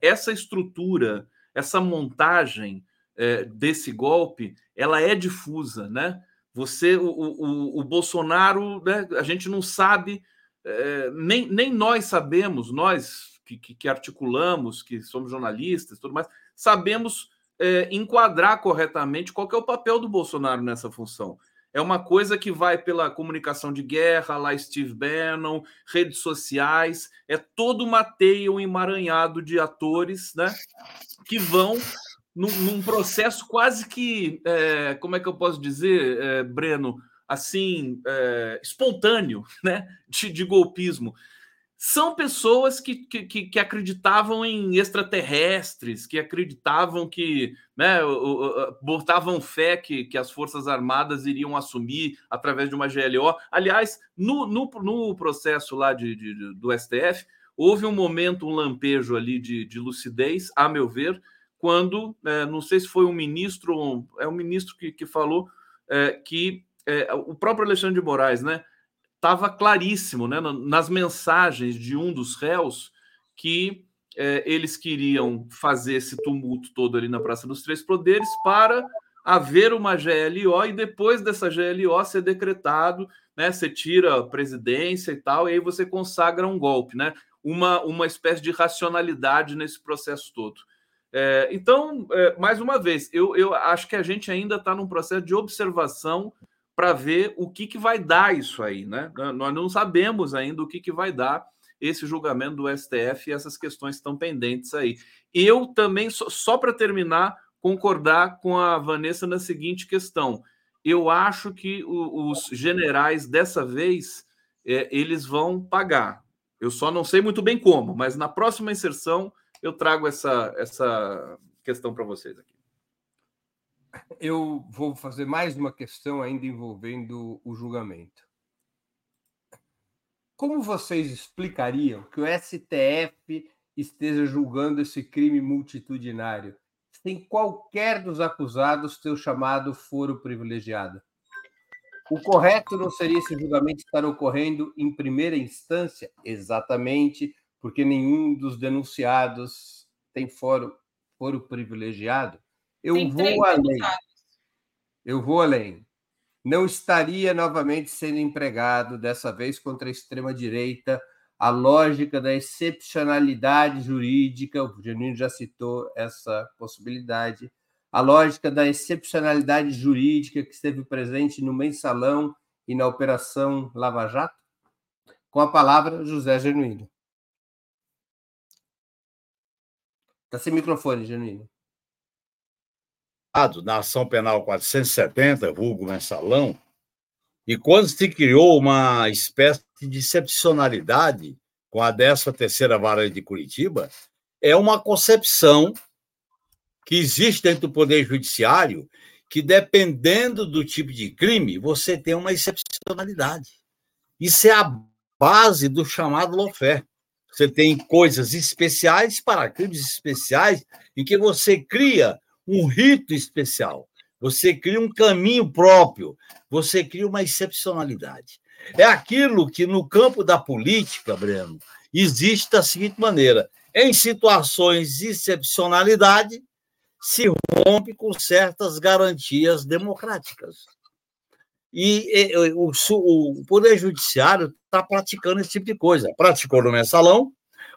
essa estrutura, essa montagem é, desse golpe, ela é difusa, né? Você, o, o, o Bolsonaro, né, a gente não sabe, é, nem, nem nós sabemos, nós que, que, que, articulamos, que somos jornalistas, tudo mais, sabemos é, enquadrar corretamente qual é o papel do Bolsonaro nessa função. É uma coisa que vai pela comunicação de guerra, lá Steve Bannon, redes sociais, é todo uma teia, um emaranhado de atores, né? Que vão num, num processo quase que, é, como é que eu posso dizer, é, Breno, assim, é, espontâneo, né, de, de, golpismo. São pessoas que, que, que, acreditavam em extraterrestres, que acreditavam que, né, botavam fé que, que as Forças Armadas iriam assumir através de uma GLO. Aliás, no, no, no processo lá de, de, do STF, houve um momento, um lampejo ali de, de lucidez, a meu ver, quando, é, não sei se foi um ministro, é um ministro que, que falou é, que é, o próprio Alexandre de Moraes, né, estava claríssimo, né, nas mensagens de um dos réus que é, eles queriam fazer esse tumulto todo ali na Praça dos Três Poderes para haver uma GLO e depois dessa GLO ser decretado, né? Você tira a presidência e tal, e aí você consagra um golpe, né? Uma, uma espécie de racionalidade nesse processo todo. É, então, é, mais uma vez, eu, eu acho que a gente ainda está num processo de observação para ver o que, que vai dar isso aí, né? Nós não sabemos ainda o que, que vai dar esse julgamento do STF e essas questões estão pendentes aí. Eu também, só, só para terminar, concordar com a Vanessa na seguinte questão. Eu acho que o, os generais, dessa vez, é, eles vão pagar. Eu só não sei muito bem como, mas na próxima inserção eu trago essa, essa questão para vocês aqui. Eu vou fazer mais uma questão ainda envolvendo o julgamento. Como vocês explicariam que o STF esteja julgando esse crime multitudinário sem qualquer dos acusados ter o chamado foro privilegiado? O correto não seria esse julgamento estar ocorrendo em primeira instância? Exatamente, porque nenhum dos denunciados tem foro, foro privilegiado. Eu tem vou além. Eu vou além. Não estaria novamente sendo empregado, dessa vez contra a extrema-direita, a lógica da excepcionalidade jurídica, o Janino já citou essa possibilidade, a lógica da excepcionalidade jurídica que esteve presente no mensalão e na Operação Lava Jato? Com a palavra, José Genuíno. Está sem microfone, Genuíno. Na ação penal 470, vulgo mensalão, e quando se criou uma espécie de excepcionalidade com a 13ª Vara de Curitiba, é uma concepção que existe dentro do Poder Judiciário que, dependendo do tipo de crime, você tem uma excepcionalidade. Isso é a base do chamado lawfare. Você tem coisas especiais para crimes especiais em que você cria um rito especial, você cria um caminho próprio, você cria uma excepcionalidade. É aquilo que no campo da política, Breno, existe da seguinte maneira: em situações de excepcionalidade, se rompe com certas garantias democráticas. E, e o, o, Poder Judiciário está praticando esse tipo de coisa. Praticou no mensalão,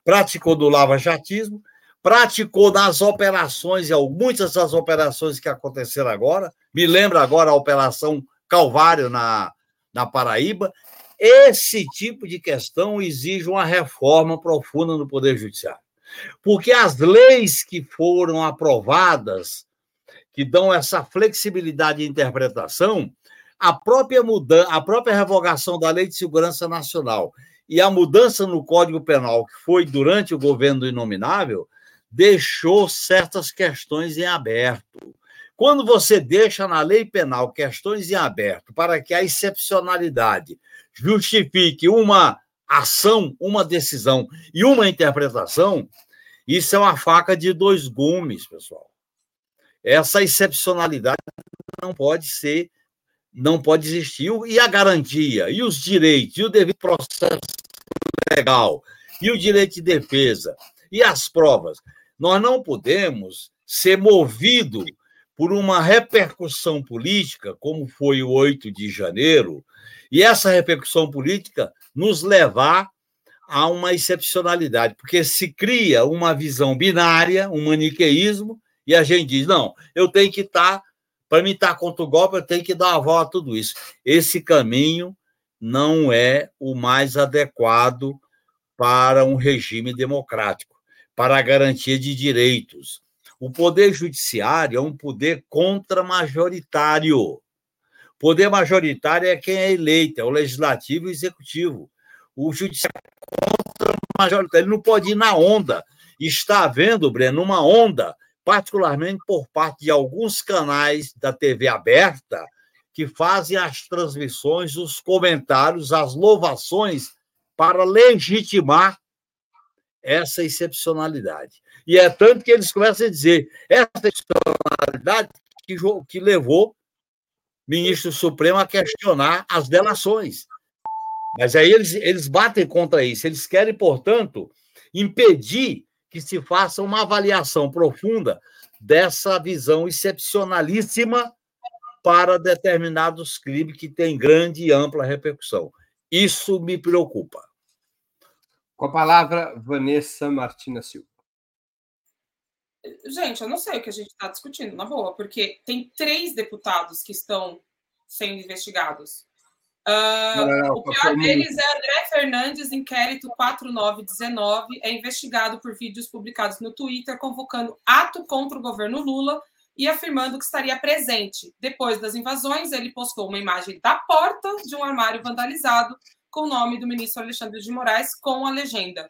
praticou do lava-jatismo, praticou nas operações, e muitas das operações que aconteceram agora. Me lembra agora a Operação Calvário na, na Paraíba. Esse tipo de questão exige uma reforma profunda no Poder Judiciário. Porque as leis que foram aprovadas, que dão essa flexibilidade de interpretação, a própria mudança, a própria revogação da Lei de Segurança Nacional e a mudança no Código Penal, que foi durante o governo Inominável, deixou certas questões em aberto. Quando você deixa na lei penal questões em aberto para que a excepcionalidade justifique uma ação, uma decisão e uma interpretação, isso é uma faca de dois gumes, pessoal. Essa excepcionalidade não pode ser não pode existir. E a garantia, e os direitos, e o devido processo legal, e o direito de defesa, e as provas. Nós não podemos ser movido por uma repercussão política, como foi o 8 de janeiro, e essa repercussão política nos levar a uma excepcionalidade, porque se cria uma visão binária, um maniqueísmo, e a gente diz: não, eu tenho que estar para mim estar contra o golpe, eu tenho que dar a volta a tudo isso. Esse caminho não é o mais adequado para um regime democrático, para a garantia de direitos. O poder judiciário é um poder contra-majoritário. Poder majoritário é quem é eleito, é o legislativo e o executivo. O judiciário é contra-majoritário, ele não pode ir na onda. Está havendo, Breno, uma onda particularmente por parte de alguns canais da TV aberta que fazem as transmissões, os comentários, as louvações para legitimar essa excepcionalidade. E é tanto que eles começam a dizer essa excepcionalidade que, que levou o ministro Supremo a questionar as delações. Mas aí eles, eles batem contra isso. Eles querem, portanto, impedir que se faça uma avaliação profunda dessa visão excepcionalíssima para determinados crimes que têm grande e ampla repercussão. Isso me preocupa. Com a palavra, Vanessa Martina Silva. Gente, eu não sei o que a gente está discutindo, na boa, porque tem três deputados que estão sendo investigados. Uh, não, não, o pior deles é André Fernandes, inquérito 4919, é investigado por vídeos publicados no Twitter convocando ato contra o governo Lula e afirmando que estaria presente. Depois das invasões, ele postou uma imagem da porta de um armário vandalizado com o nome do ministro Alexandre de Moraes com a legenda: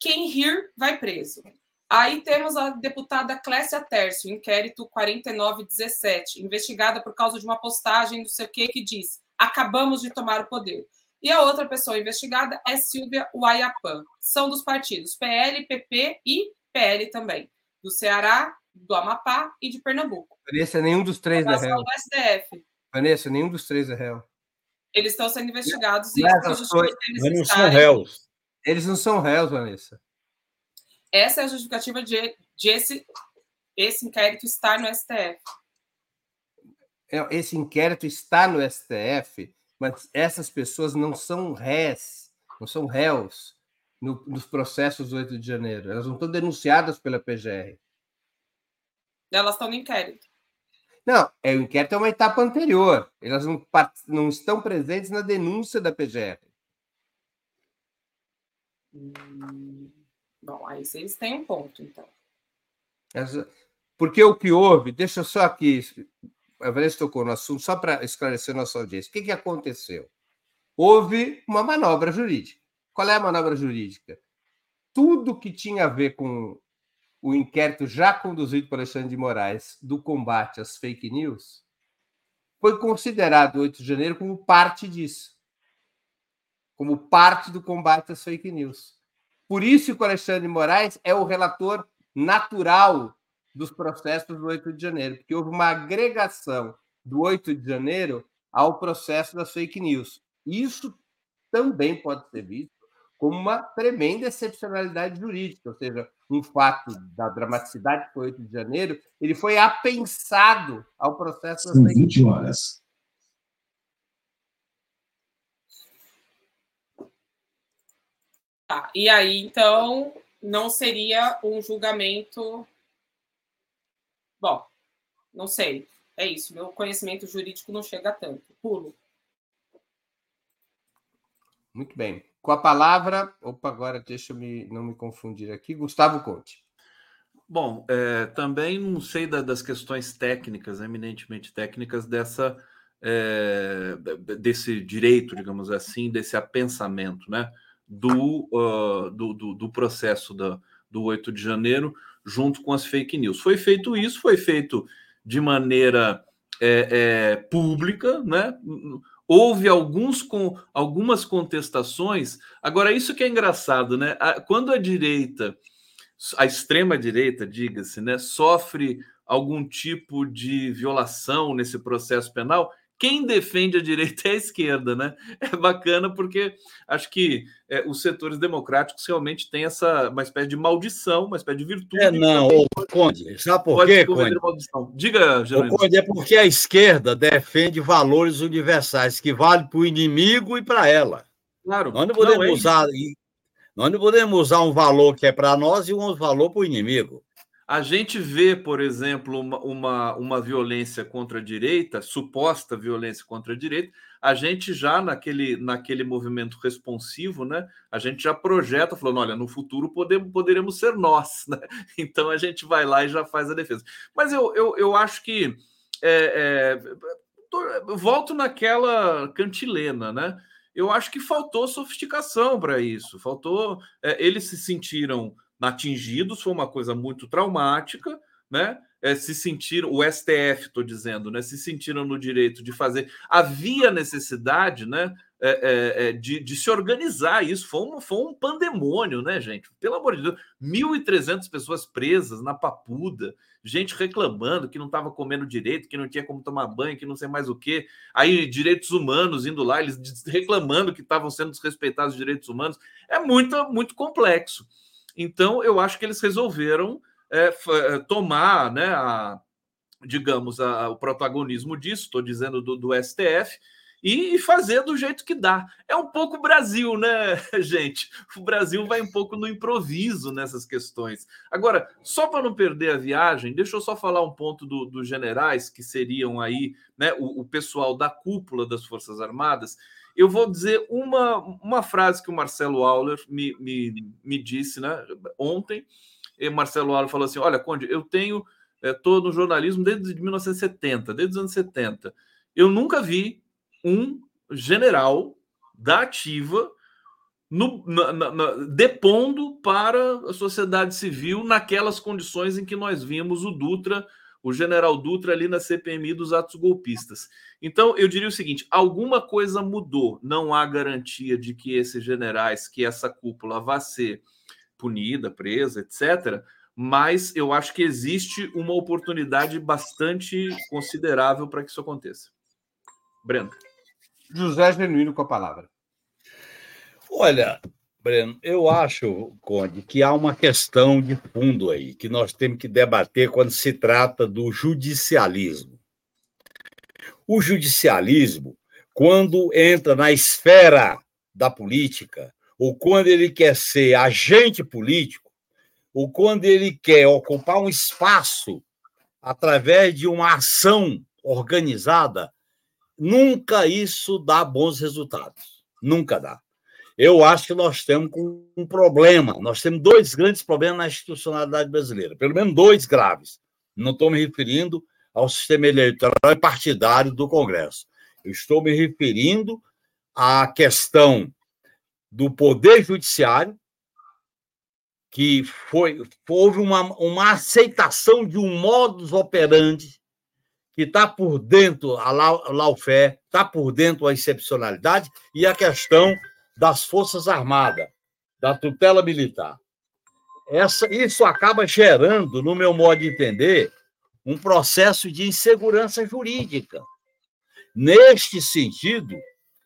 Quem rir vai preso. Aí temos a deputada Clécia Tércio, inquérito 4917, investigada por causa de uma postagem do sei o que que diz: acabamos de tomar o poder. E a outra pessoa investigada é Silvia Uaiapan. São dos partidos PL, PP e PL também, do Ceará, do Amapá e de Pernambuco. Vanessa, nenhum dos três é réu. STF. Vanessa, nenhum dos três é réu. Eles estão sendo investigados e Mas não são réus. Eles não são réus, Vanessa. Essa é a justificativa de, de esse, esse inquérito estar no STF. É, esse inquérito está no STF, mas essas pessoas não são réis, não são réus no, nos processos do 8 de janeiro. Elas não estão denunciadas pela PGR. Elas estão no inquérito. Não, é, o inquérito é uma etapa anterior. Elas não, não estão presentes na denúncia da PGR. Hum, bom, aí vocês têm um ponto, então. Porque o que houve, deixa eu só aqui, a Vanessa tocou no assunto, só para esclarecer nossa audiência. O que, que aconteceu? Houve uma manobra jurídica. Qual é a manobra jurídica? Tudo que tinha a ver com o inquérito já conduzido por Alexandre de Moraes do combate às fake news foi considerado o 8 de janeiro como parte disso, como parte do combate às fake news. Por isso que o Alexandre de Moraes é o relator natural dos processos do 8 de janeiro, porque houve uma agregação do 8 de janeiro ao processo das fake news. Isso também pode ser visto como uma tremenda excepcionalidade jurídica, ou seja, um fato da dramaticidade que foi 8 de janeiro, ele foi apensado ao processo São 20 horas. Tá, e aí, então, não seria um julgamento. Bom, não sei. É isso. Meu conhecimento jurídico não chega tanto. Pulo. Muito bem. Com a palavra, opa, agora deixa eu me, não me confundir aqui, Gustavo Conte. Bom, é, também não sei da, das questões técnicas, eminentemente técnicas, dessa é, desse direito, digamos assim, desse apensamento, né, do, uh, do, do, do, processo da, do 8 de janeiro junto com as fake news. Foi feito isso, foi feito de maneira é, é pública, né? houve alguns com algumas contestações. Agora, isso que é engraçado, né? Quando a direita, a extrema direita, diga-se, né, sofre algum tipo de violação nesse processo penal, quem defende a direita é a esquerda, né? É bacana porque acho que é, os setores democráticos realmente têm essa uma espécie de maldição, uma espécie de virtude. É, não, ô, Conde, sabe por quê, Conde? Diga, Jerônimo. Conde, é porque a esquerda defende valores universais que valem para o inimigo e para ela. Claro. Nós não podemos não, é usar. Nós não podemos usar um valor que é para nós e um valor para o inimigo. A gente vê, por exemplo, uma, uma, uma, violência contra a direita, suposta violência contra a direita, a gente já naquele, naquele movimento responsivo, né? A gente já projeta, falando: olha, no futuro podemos, poderemos ser nós, né? Então a gente vai lá e já faz a defesa. Mas eu, eu, eu acho que é, é, volto naquela cantilena, né? Eu acho que faltou sofisticação para isso, faltou. É, eles se sentiram atingidos, foi uma coisa muito traumática, né? É, se sentiram, o STF, estou dizendo, né? Se sentiram no direito de fazer. Havia necessidade, né? É, é, é, de, de, se organizar isso. Foi um, foi um pandemônio, né, gente? Pelo amor de Deus, 1.300 pessoas presas na papuda, gente reclamando que não estava comendo direito, que não tinha como tomar banho, que não sei mais o quê. Aí, direitos humanos indo lá, eles reclamando que estavam sendo desrespeitados os direitos humanos. É muito, muito complexo. Então, eu acho que eles resolveram é, é tomar, né, a, digamos, a, o protagonismo disso, estou dizendo do, do STF, e fazer do jeito que dá. É um pouco Brasil, né, gente? O Brasil vai um pouco no improviso nessas questões. Agora, só para não perder a viagem, deixa eu só falar um ponto dos do generais, que seriam aí né, o, o pessoal da cúpula das Forças Armadas. Eu vou dizer uma, uma frase que o Marcelo Auler me, me, me disse né, ontem. E Marcelo Auler falou assim: Olha, Conde, eu tenho. Estou é, no jornalismo desde 1970, desde os anos 70. Eu nunca vi um general da ativa no, na, na, depondo para a sociedade civil naquelas condições em que nós vimos o Dutra, o general Dutra ali na CPMI dos atos golpistas. Então, eu diria o seguinte: alguma coisa mudou. Não há garantia de que esses generais, que essa cúpula vá ser punida, presa, etc. Mas eu acho que existe uma oportunidade bastante considerável para que isso aconteça. Breno. José Genuíno com a palavra. Olha, Breno, eu acho, Conde, que há uma questão de fundo aí que nós temos que debater quando se trata do judicialismo. O judicialismo, quando entra na esfera da política, ou quando ele quer ser agente político, ou quando ele quer ocupar um espaço através de uma ação organizada, Nunca isso dá bons resultados. Nunca dá. Eu acho que nós temos um problema. Nós temos dois grandes problemas na institucionalidade brasileira, pelo menos dois graves. Não estou me referindo ao sistema eleitoral e partidário do Congresso. Eu estou me referindo à questão do poder judiciário, que foi houve uma, uma aceitação de um modus operandi que está por dentro a Laufé, está por dentro a excepcionalidade e a questão das Forças Armadas, da tutela militar. Essa, isso acaba gerando, no meu modo de entender, um processo de insegurança jurídica. Neste sentido,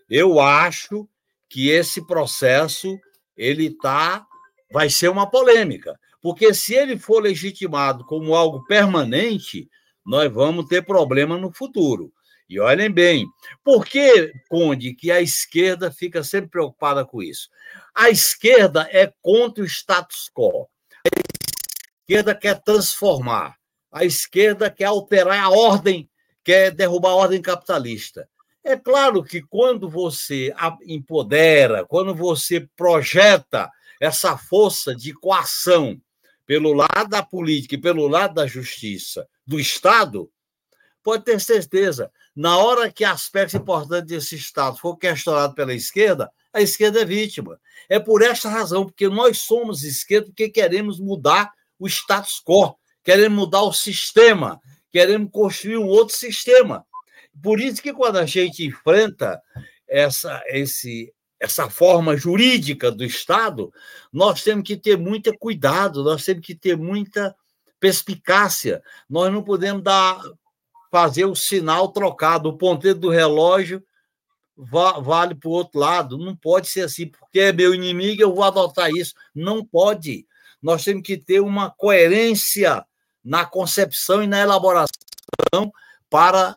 eu acho que esse processo ele tá vai ser uma polêmica, porque se ele for legitimado como algo permanente, nós vamos ter problema no futuro. E olhem bem, por que, Conde, que a esquerda fica sempre preocupada com isso? A esquerda é contra o status quo. A esquerda quer transformar. A esquerda quer alterar a ordem, quer derrubar a ordem capitalista. É claro que quando você empodera, quando você projeta essa força de coação pelo lado da política e pelo lado da justiça do Estado, pode ter certeza, na hora que aspectos importantes desse Estado for questionado pela esquerda, a esquerda é vítima. É por esta razão, porque nós somos esquerda, porque queremos mudar o status quo, queremos mudar o sistema, queremos construir um outro sistema. Por isso que quando a gente enfrenta essa, esse, essa forma jurídica do Estado, nós temos que ter muito cuidado, nós temos que ter muita perspicácia. Nós não podemos dar fazer o sinal trocado, o ponteiro do relógio vale para o outro lado. Não pode ser assim, porque é meu inimigo, eu vou adotar isso. Não pode. Nós temos que ter uma coerência na concepção e na elaboração para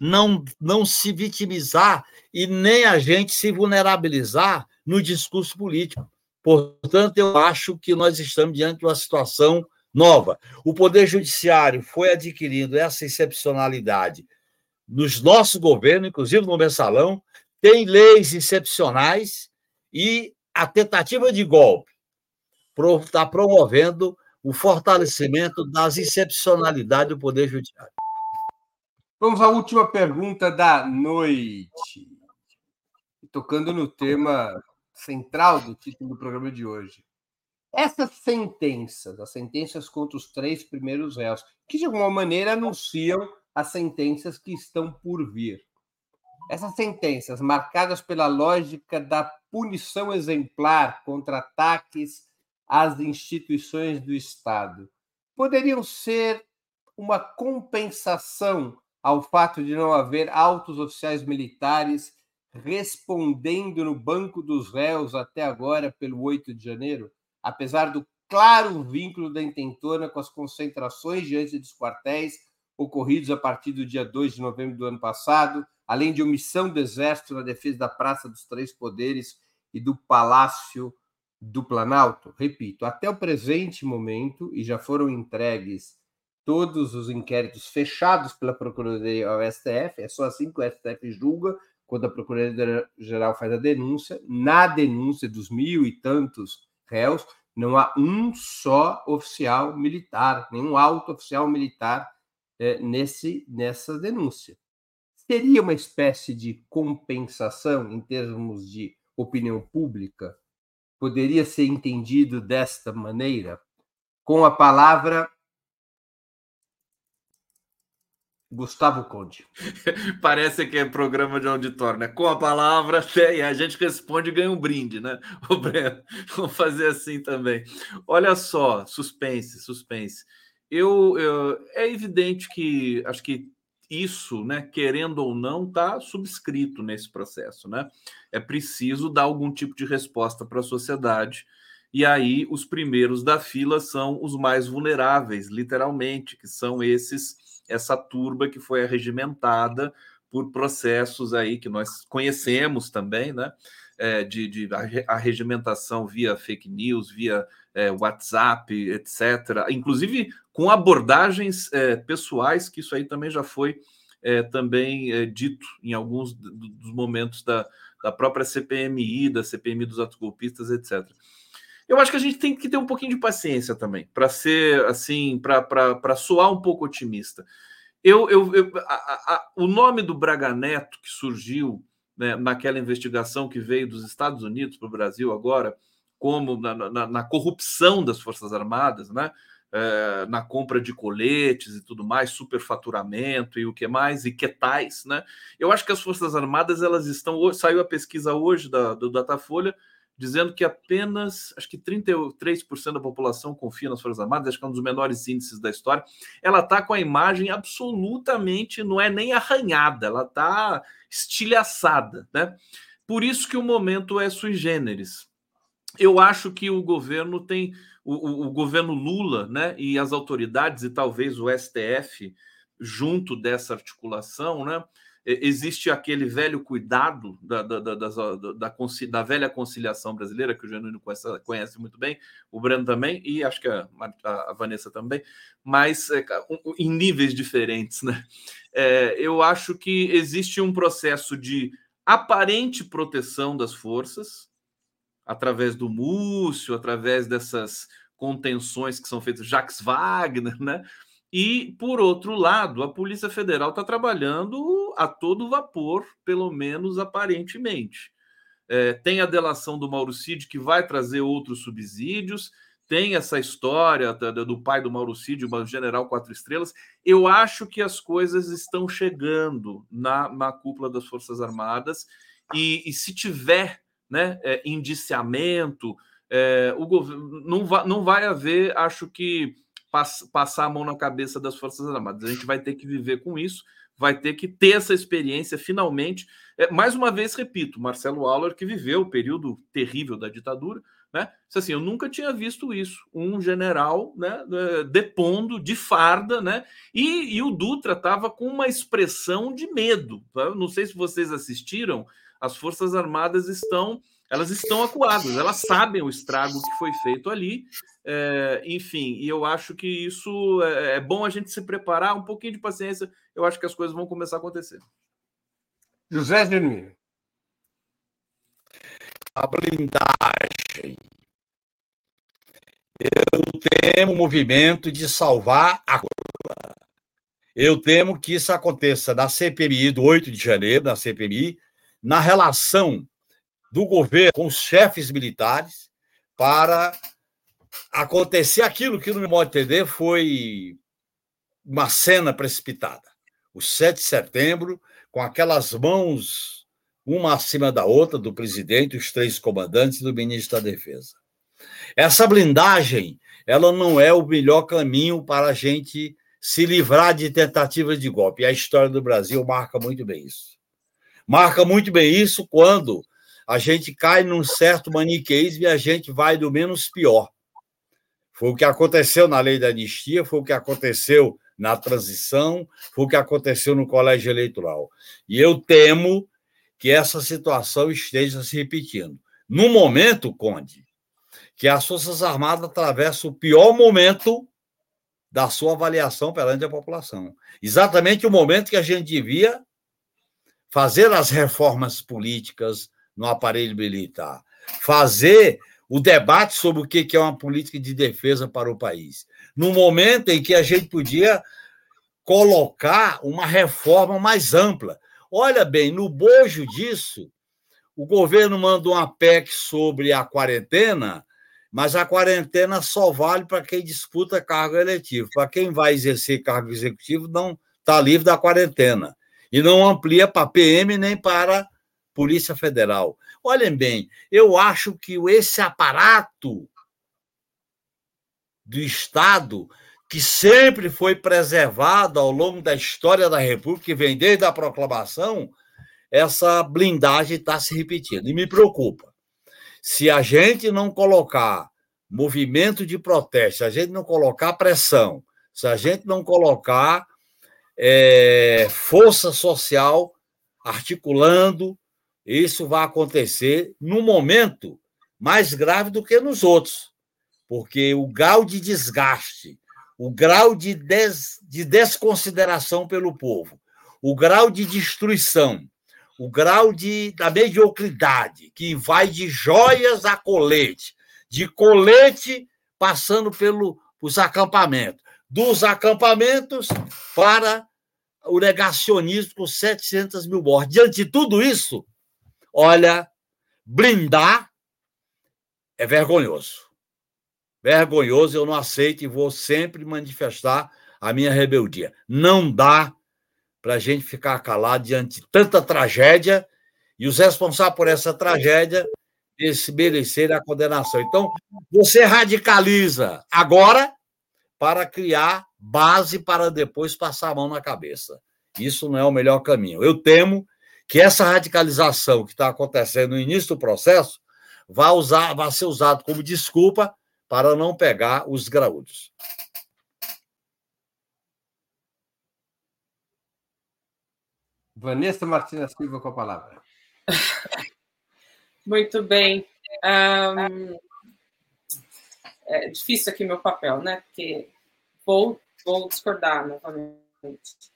não, não se vitimizar e nem a gente se vulnerabilizar no discurso político. Portanto, eu acho que nós estamos diante de uma situação nova. O Poder Judiciário foi adquirindo essa excepcionalidade nos nossos governos, inclusive no mensalão, tem leis excepcionais e a tentativa de golpe está promovendo o fortalecimento das excepcionalidades do Poder Judiciário. Vamos à última pergunta da noite. Tocando no tema central do título do programa de hoje. Essas sentenças, as sentenças contra os três primeiros réus, que de alguma maneira anunciam as sentenças que estão por vir. Essas sentenças, marcadas pela lógica da punição exemplar contra ataques às instituições do Estado, poderiam ser uma compensação ao fato de não haver altos oficiais militares respondendo no banco dos réus até agora pelo 8 de janeiro, apesar do claro vínculo da intentona com as concentrações diante dos quartéis ocorridos a partir do dia 2 de novembro do ano passado, além de omissão do Exército na defesa da Praça dos Três Poderes e do Palácio do Planalto. Repito, até o presente momento, e já foram entregues todos os inquéritos fechados pela Procuradoria ao STF, é só assim que o STF julga, quando a Procuradoria-Geral faz a denúncia. Na denúncia dos mil e tantos réus, não há um só oficial militar, nenhum alto oficial militar é, nesse, nessa denúncia. Seria uma espécie de compensação em termos de opinião pública? Poderia ser entendido desta maneira? Com a palavra Gustavo Conde. Parece que é programa de auditório, né? Com a palavra, e a gente responde e ganha um brinde, né? O Breno, vamos fazer assim também. Olha só, suspense, suspense. Eu, eu, é evidente que acho que isso, né, querendo ou não, está subscrito nesse processo, né? É preciso dar algum tipo de resposta para a sociedade. E aí os primeiros da fila são os mais vulneráveis, literalmente, que são esses essa turba que foi arregimentada por processos aí que nós conhecemos também, né? É, de, de arregimentação via fake news, via é, WhatsApp, etc. Inclusive com abordagens é, pessoais, que isso aí também já foi é, também é, dito em alguns dos momentos da, da própria CPMI, da CPMI dos atos golpistas, etc. Eu acho que a gente tem que ter um pouquinho de paciência também, para ser assim, para soar um pouco otimista. Eu, eu, eu a, a, o nome do Braga Neto, que surgiu né, naquela investigação que veio dos Estados Unidos para o Brasil agora, como na, na, na, corrupção das Forças Armadas, né? É, na compra de coletes e tudo mais, superfaturamento e o que mais, e que tais, né? Eu acho que as Forças Armadas, elas estão. Saiu a pesquisa hoje da, do Datafolha dizendo que apenas, acho que 33% da população confia nas Forças Armadas, acho que é um dos menores índices da história. Ela está com a imagem absolutamente, não é nem arranhada, ela está estilhaçada, né? Por isso que o momento é sui generis. Eu acho que o governo tem, o, o, o governo Lula, né, e as autoridades, e talvez o STF, junto dessa articulação, né, existe aquele velho cuidado da, da, da, da, da, velha conciliação brasileira, que o Genuíno conhece, conhece, muito bem, o Breno também, e acho que a, a, a Vanessa também, mas é, em níveis diferentes. Né? É, eu acho que existe um processo de aparente proteção das forças, através do Múcio, através dessas contenções que são feitas, Jacques Wagner, né? E, por outro lado, a Polícia Federal está trabalhando a todo vapor, pelo menos aparentemente. É, tem a delação do Mauro Cid, que vai trazer outros subsídios, tem essa história do pai do Mauro Cid, o general quatro estrelas. Eu acho que as coisas estão chegando na, na cúpula das Forças Armadas, e, e se tiver né, é, indiciamento, é, o governo não vai, não vai haver, acho que pass passar a mão na cabeça das Forças Armadas. A gente vai ter que viver com isso, vai ter que ter essa experiência finalmente. É, mais uma vez, repito, Marcelo Auler, que viveu o período terrível da ditadura, né? Assim, eu nunca tinha visto isso, um general né, é, depondo de farda, né? E, e o Dutra estava com uma expressão de medo. Tá? Não sei se vocês assistiram, as Forças Armadas estão elas estão acuadas, elas sabem o estrago que foi feito ali. É, enfim, e eu acho que isso é, é, bom a gente se preparar, um pouquinho de paciência, eu acho que as coisas vão começar a acontecer. José Genuíno. A blindagem. Eu temo o movimento de salvar a curva. Eu temo que isso aconteça na CPMI do 8 de janeiro, na CPMI, na relação do governo com os chefes militares para acontecer aquilo que, no meu modo de entender, foi uma cena precipitada. O 7 de setembro, com aquelas mãos, uma acima da outra, do presidente, os três comandantes e do ministro da Defesa. Essa blindagem, ela não é o melhor caminho para a gente se livrar de tentativas de golpe. E a história do Brasil marca muito bem isso. Marca muito bem isso quando a gente cai num certo maniqueísmo e a gente vai do menos pior. Foi o que aconteceu na lei da anistia, foi o que aconteceu na transição, foi o que aconteceu no colégio eleitoral. E eu temo que essa situação esteja se repetindo. No momento, Conde, que as Forças Armadas atravessam o pior momento da sua avaliação perante a população. Exatamente o momento que a gente devia fazer as reformas políticas no aparelho militar, fazer o debate sobre o que é uma política de defesa para o país. No momento em que a gente podia colocar uma reforma mais ampla. Olha bem, no bojo disso, o governo manda uma PEC sobre a quarentena, mas a quarentena só vale para quem disputa cargo eletivo. Para quem vai exercer cargo executivo, não está livre da quarentena. E não amplia para PM nem para Polícia Federal. Olhem bem, eu acho que esse aparato do Estado, que sempre foi preservado ao longo da história da República, que vem desde a proclamação, essa blindagem está se repetindo. E me preocupa. Se a gente não colocar movimento de protesto, se a gente não colocar pressão, se a gente não colocar é, força social articulando isso vai acontecer no momento mais grave do que nos outros, porque o grau de desgaste, o grau de, des, de desconsideração pelo povo, o grau de destruição, o grau de, da mediocridade, que vai de joias a colete, de colete passando pelos acampamentos, dos acampamentos para o negacionismo com 700 mil mortes. Diante de tudo isso, Olha, blindar é vergonhoso. Vergonhoso, eu não aceito e vou sempre manifestar a minha rebeldia. Não dá para a gente ficar calado diante de tanta tragédia e os responsáveis por essa tragédia merecerem a condenação. Então, você radicaliza agora para criar base para depois passar a mão na cabeça. Isso não é o melhor caminho. Eu temo que essa radicalização que está acontecendo no início do processo vai, usar, vai ser usado como desculpa para não pegar os graúdos. Vanessa Martina Silva com a palavra. Muito bem. Um, é difícil aqui meu papel, né? Porque vou, vou discordar novamente.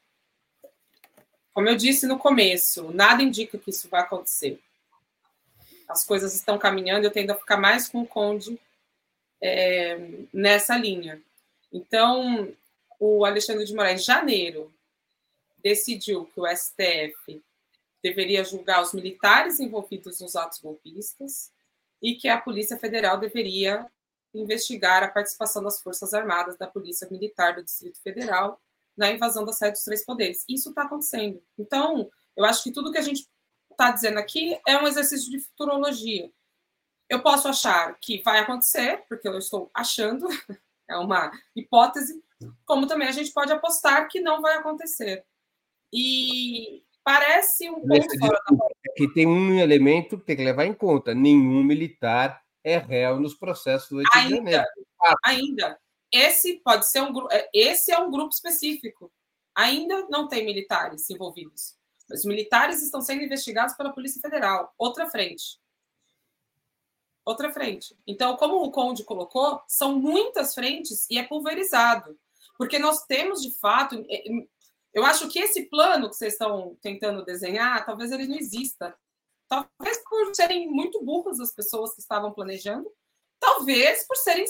Como eu disse no começo, nada indica que isso vai acontecer. As coisas estão caminhando, eu tendo a ficar mais com o Conde é, nessa linha. Então, o Alexandre de Moraes, em janeiro, decidiu que o STF deveria julgar os militares envolvidos nos atos golpistas e que a Polícia Federal deveria investigar a participação das Forças Armadas da Polícia Militar do Distrito Federal na invasão da sede dos três poderes. Isso está acontecendo. Então, eu acho que tudo que a gente está dizendo aqui é um exercício de futurologia. Eu posso achar que vai acontecer, porque eu estou achando, é uma hipótese, como também a gente pode apostar que não vai acontecer. E parece um ponto fora da é que tem um elemento que tem que levar em conta: nenhum militar é réu nos processos do 8 ainda, de janeiro. Ainda. Esse pode ser um é, esse é um grupo específico. Ainda não tem militares envolvidos. Os militares estão sendo investigados pela Polícia Federal. Outra frente. Outra frente. Então, como o Conde colocou, são muitas frentes e é pulverizado. Porque nós temos, de fato, é, eu acho que esse plano que vocês estão tentando desenhar, talvez ele não exista. Talvez por serem muito burras as pessoas que estavam planejando, talvez por serem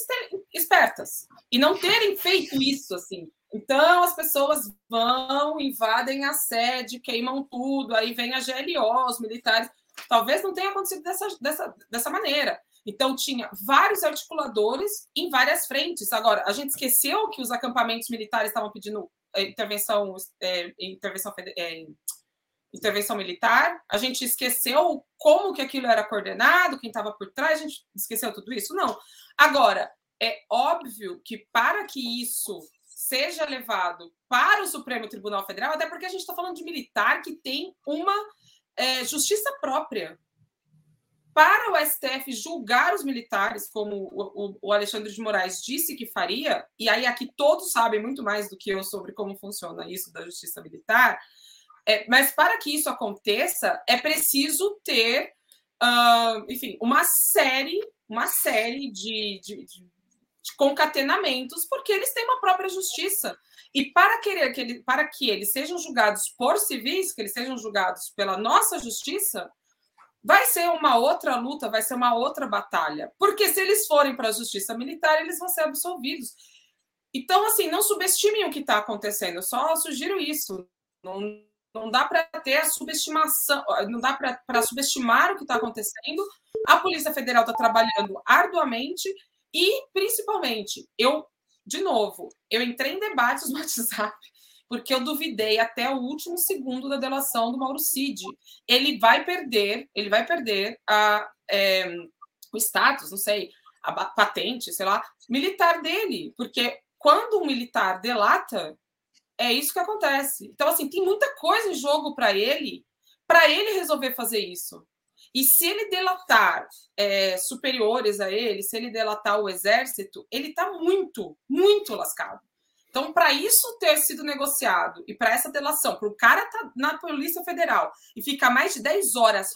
espertas e não terem feito isso assim. Então as pessoas vão, invadem a sede, queimam tudo, aí vem a GLO, os militares. Talvez não tenha acontecido dessa, dessa, dessa maneira. Então tinha vários articuladores em várias frentes. Agora, a gente esqueceu que os acampamentos militares estavam pedindo é, intervenção, é, intervenção é, intervenção militar, a gente esqueceu como que aquilo era coordenado, quem estava por trás, a gente esqueceu tudo isso? Não. Agora, é óbvio que para que isso seja levado para o Supremo Tribunal Federal, até porque a gente está falando de militar que tem uma é, justiça própria. para o STF julgar os militares, como o, o, Alexandre de Moraes disse que faria, e aí aqui todos sabem muito mais do que eu sobre como funciona isso da justiça militar, é, mas para que isso aconteça, é preciso ter, uh, enfim, uma série, uma série de, de, de, concatenamentos, porque eles têm uma própria justiça. E para, que ele, para que eles sejam julgados por civis, que eles sejam julgados pela nossa justiça, vai ser uma outra luta, vai ser uma outra batalha. Porque se eles forem para a justiça militar, eles vão ser absolvidos. Então, assim, não subestimem o que está acontecendo. Só sugiro isso. Não, não dá para ter a subestimação, não dá para subestimar o que está acontecendo. A Polícia Federal está trabalhando arduamente e, principalmente, eu, de novo, eu entrei em debates no WhatsApp porque eu duvidei até o último segundo da delação do Mauro Cid. Ele vai perder, ele vai perder a, é, o status, não sei, a patente, sei lá, militar dele, porque quando um militar delata, é isso que acontece. Então, assim, tem muita coisa em jogo para ele, para ele resolver fazer isso. E se ele delatar é, superiores a ele, se ele delatar o exército, ele está muito, muito lascado. Então, para isso ter sido negociado e para essa delação, para o cara estar tá na Polícia Federal e ficar mais de 10 horas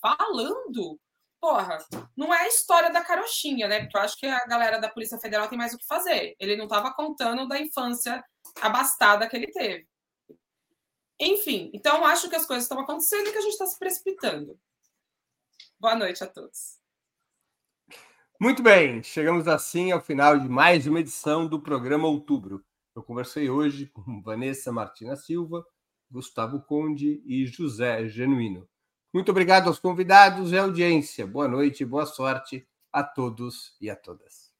falando, porra, não é a história da carochinha, né? Porque eu acho que a galera da Polícia Federal tem mais o que fazer. Ele não estava contando da infância abastada que ele teve. Enfim, então acho que as coisas estão acontecendo e que a gente está se precipitando. Boa noite a todos. Muito bem, chegamos assim ao final de mais uma edição do programa Outubro. Eu conversei hoje com Vanessa Martina Silva, Gustavo Conde e José Genuíno. Muito obrigado aos convidados e audiência. Boa noite, boa sorte a todos e a todas.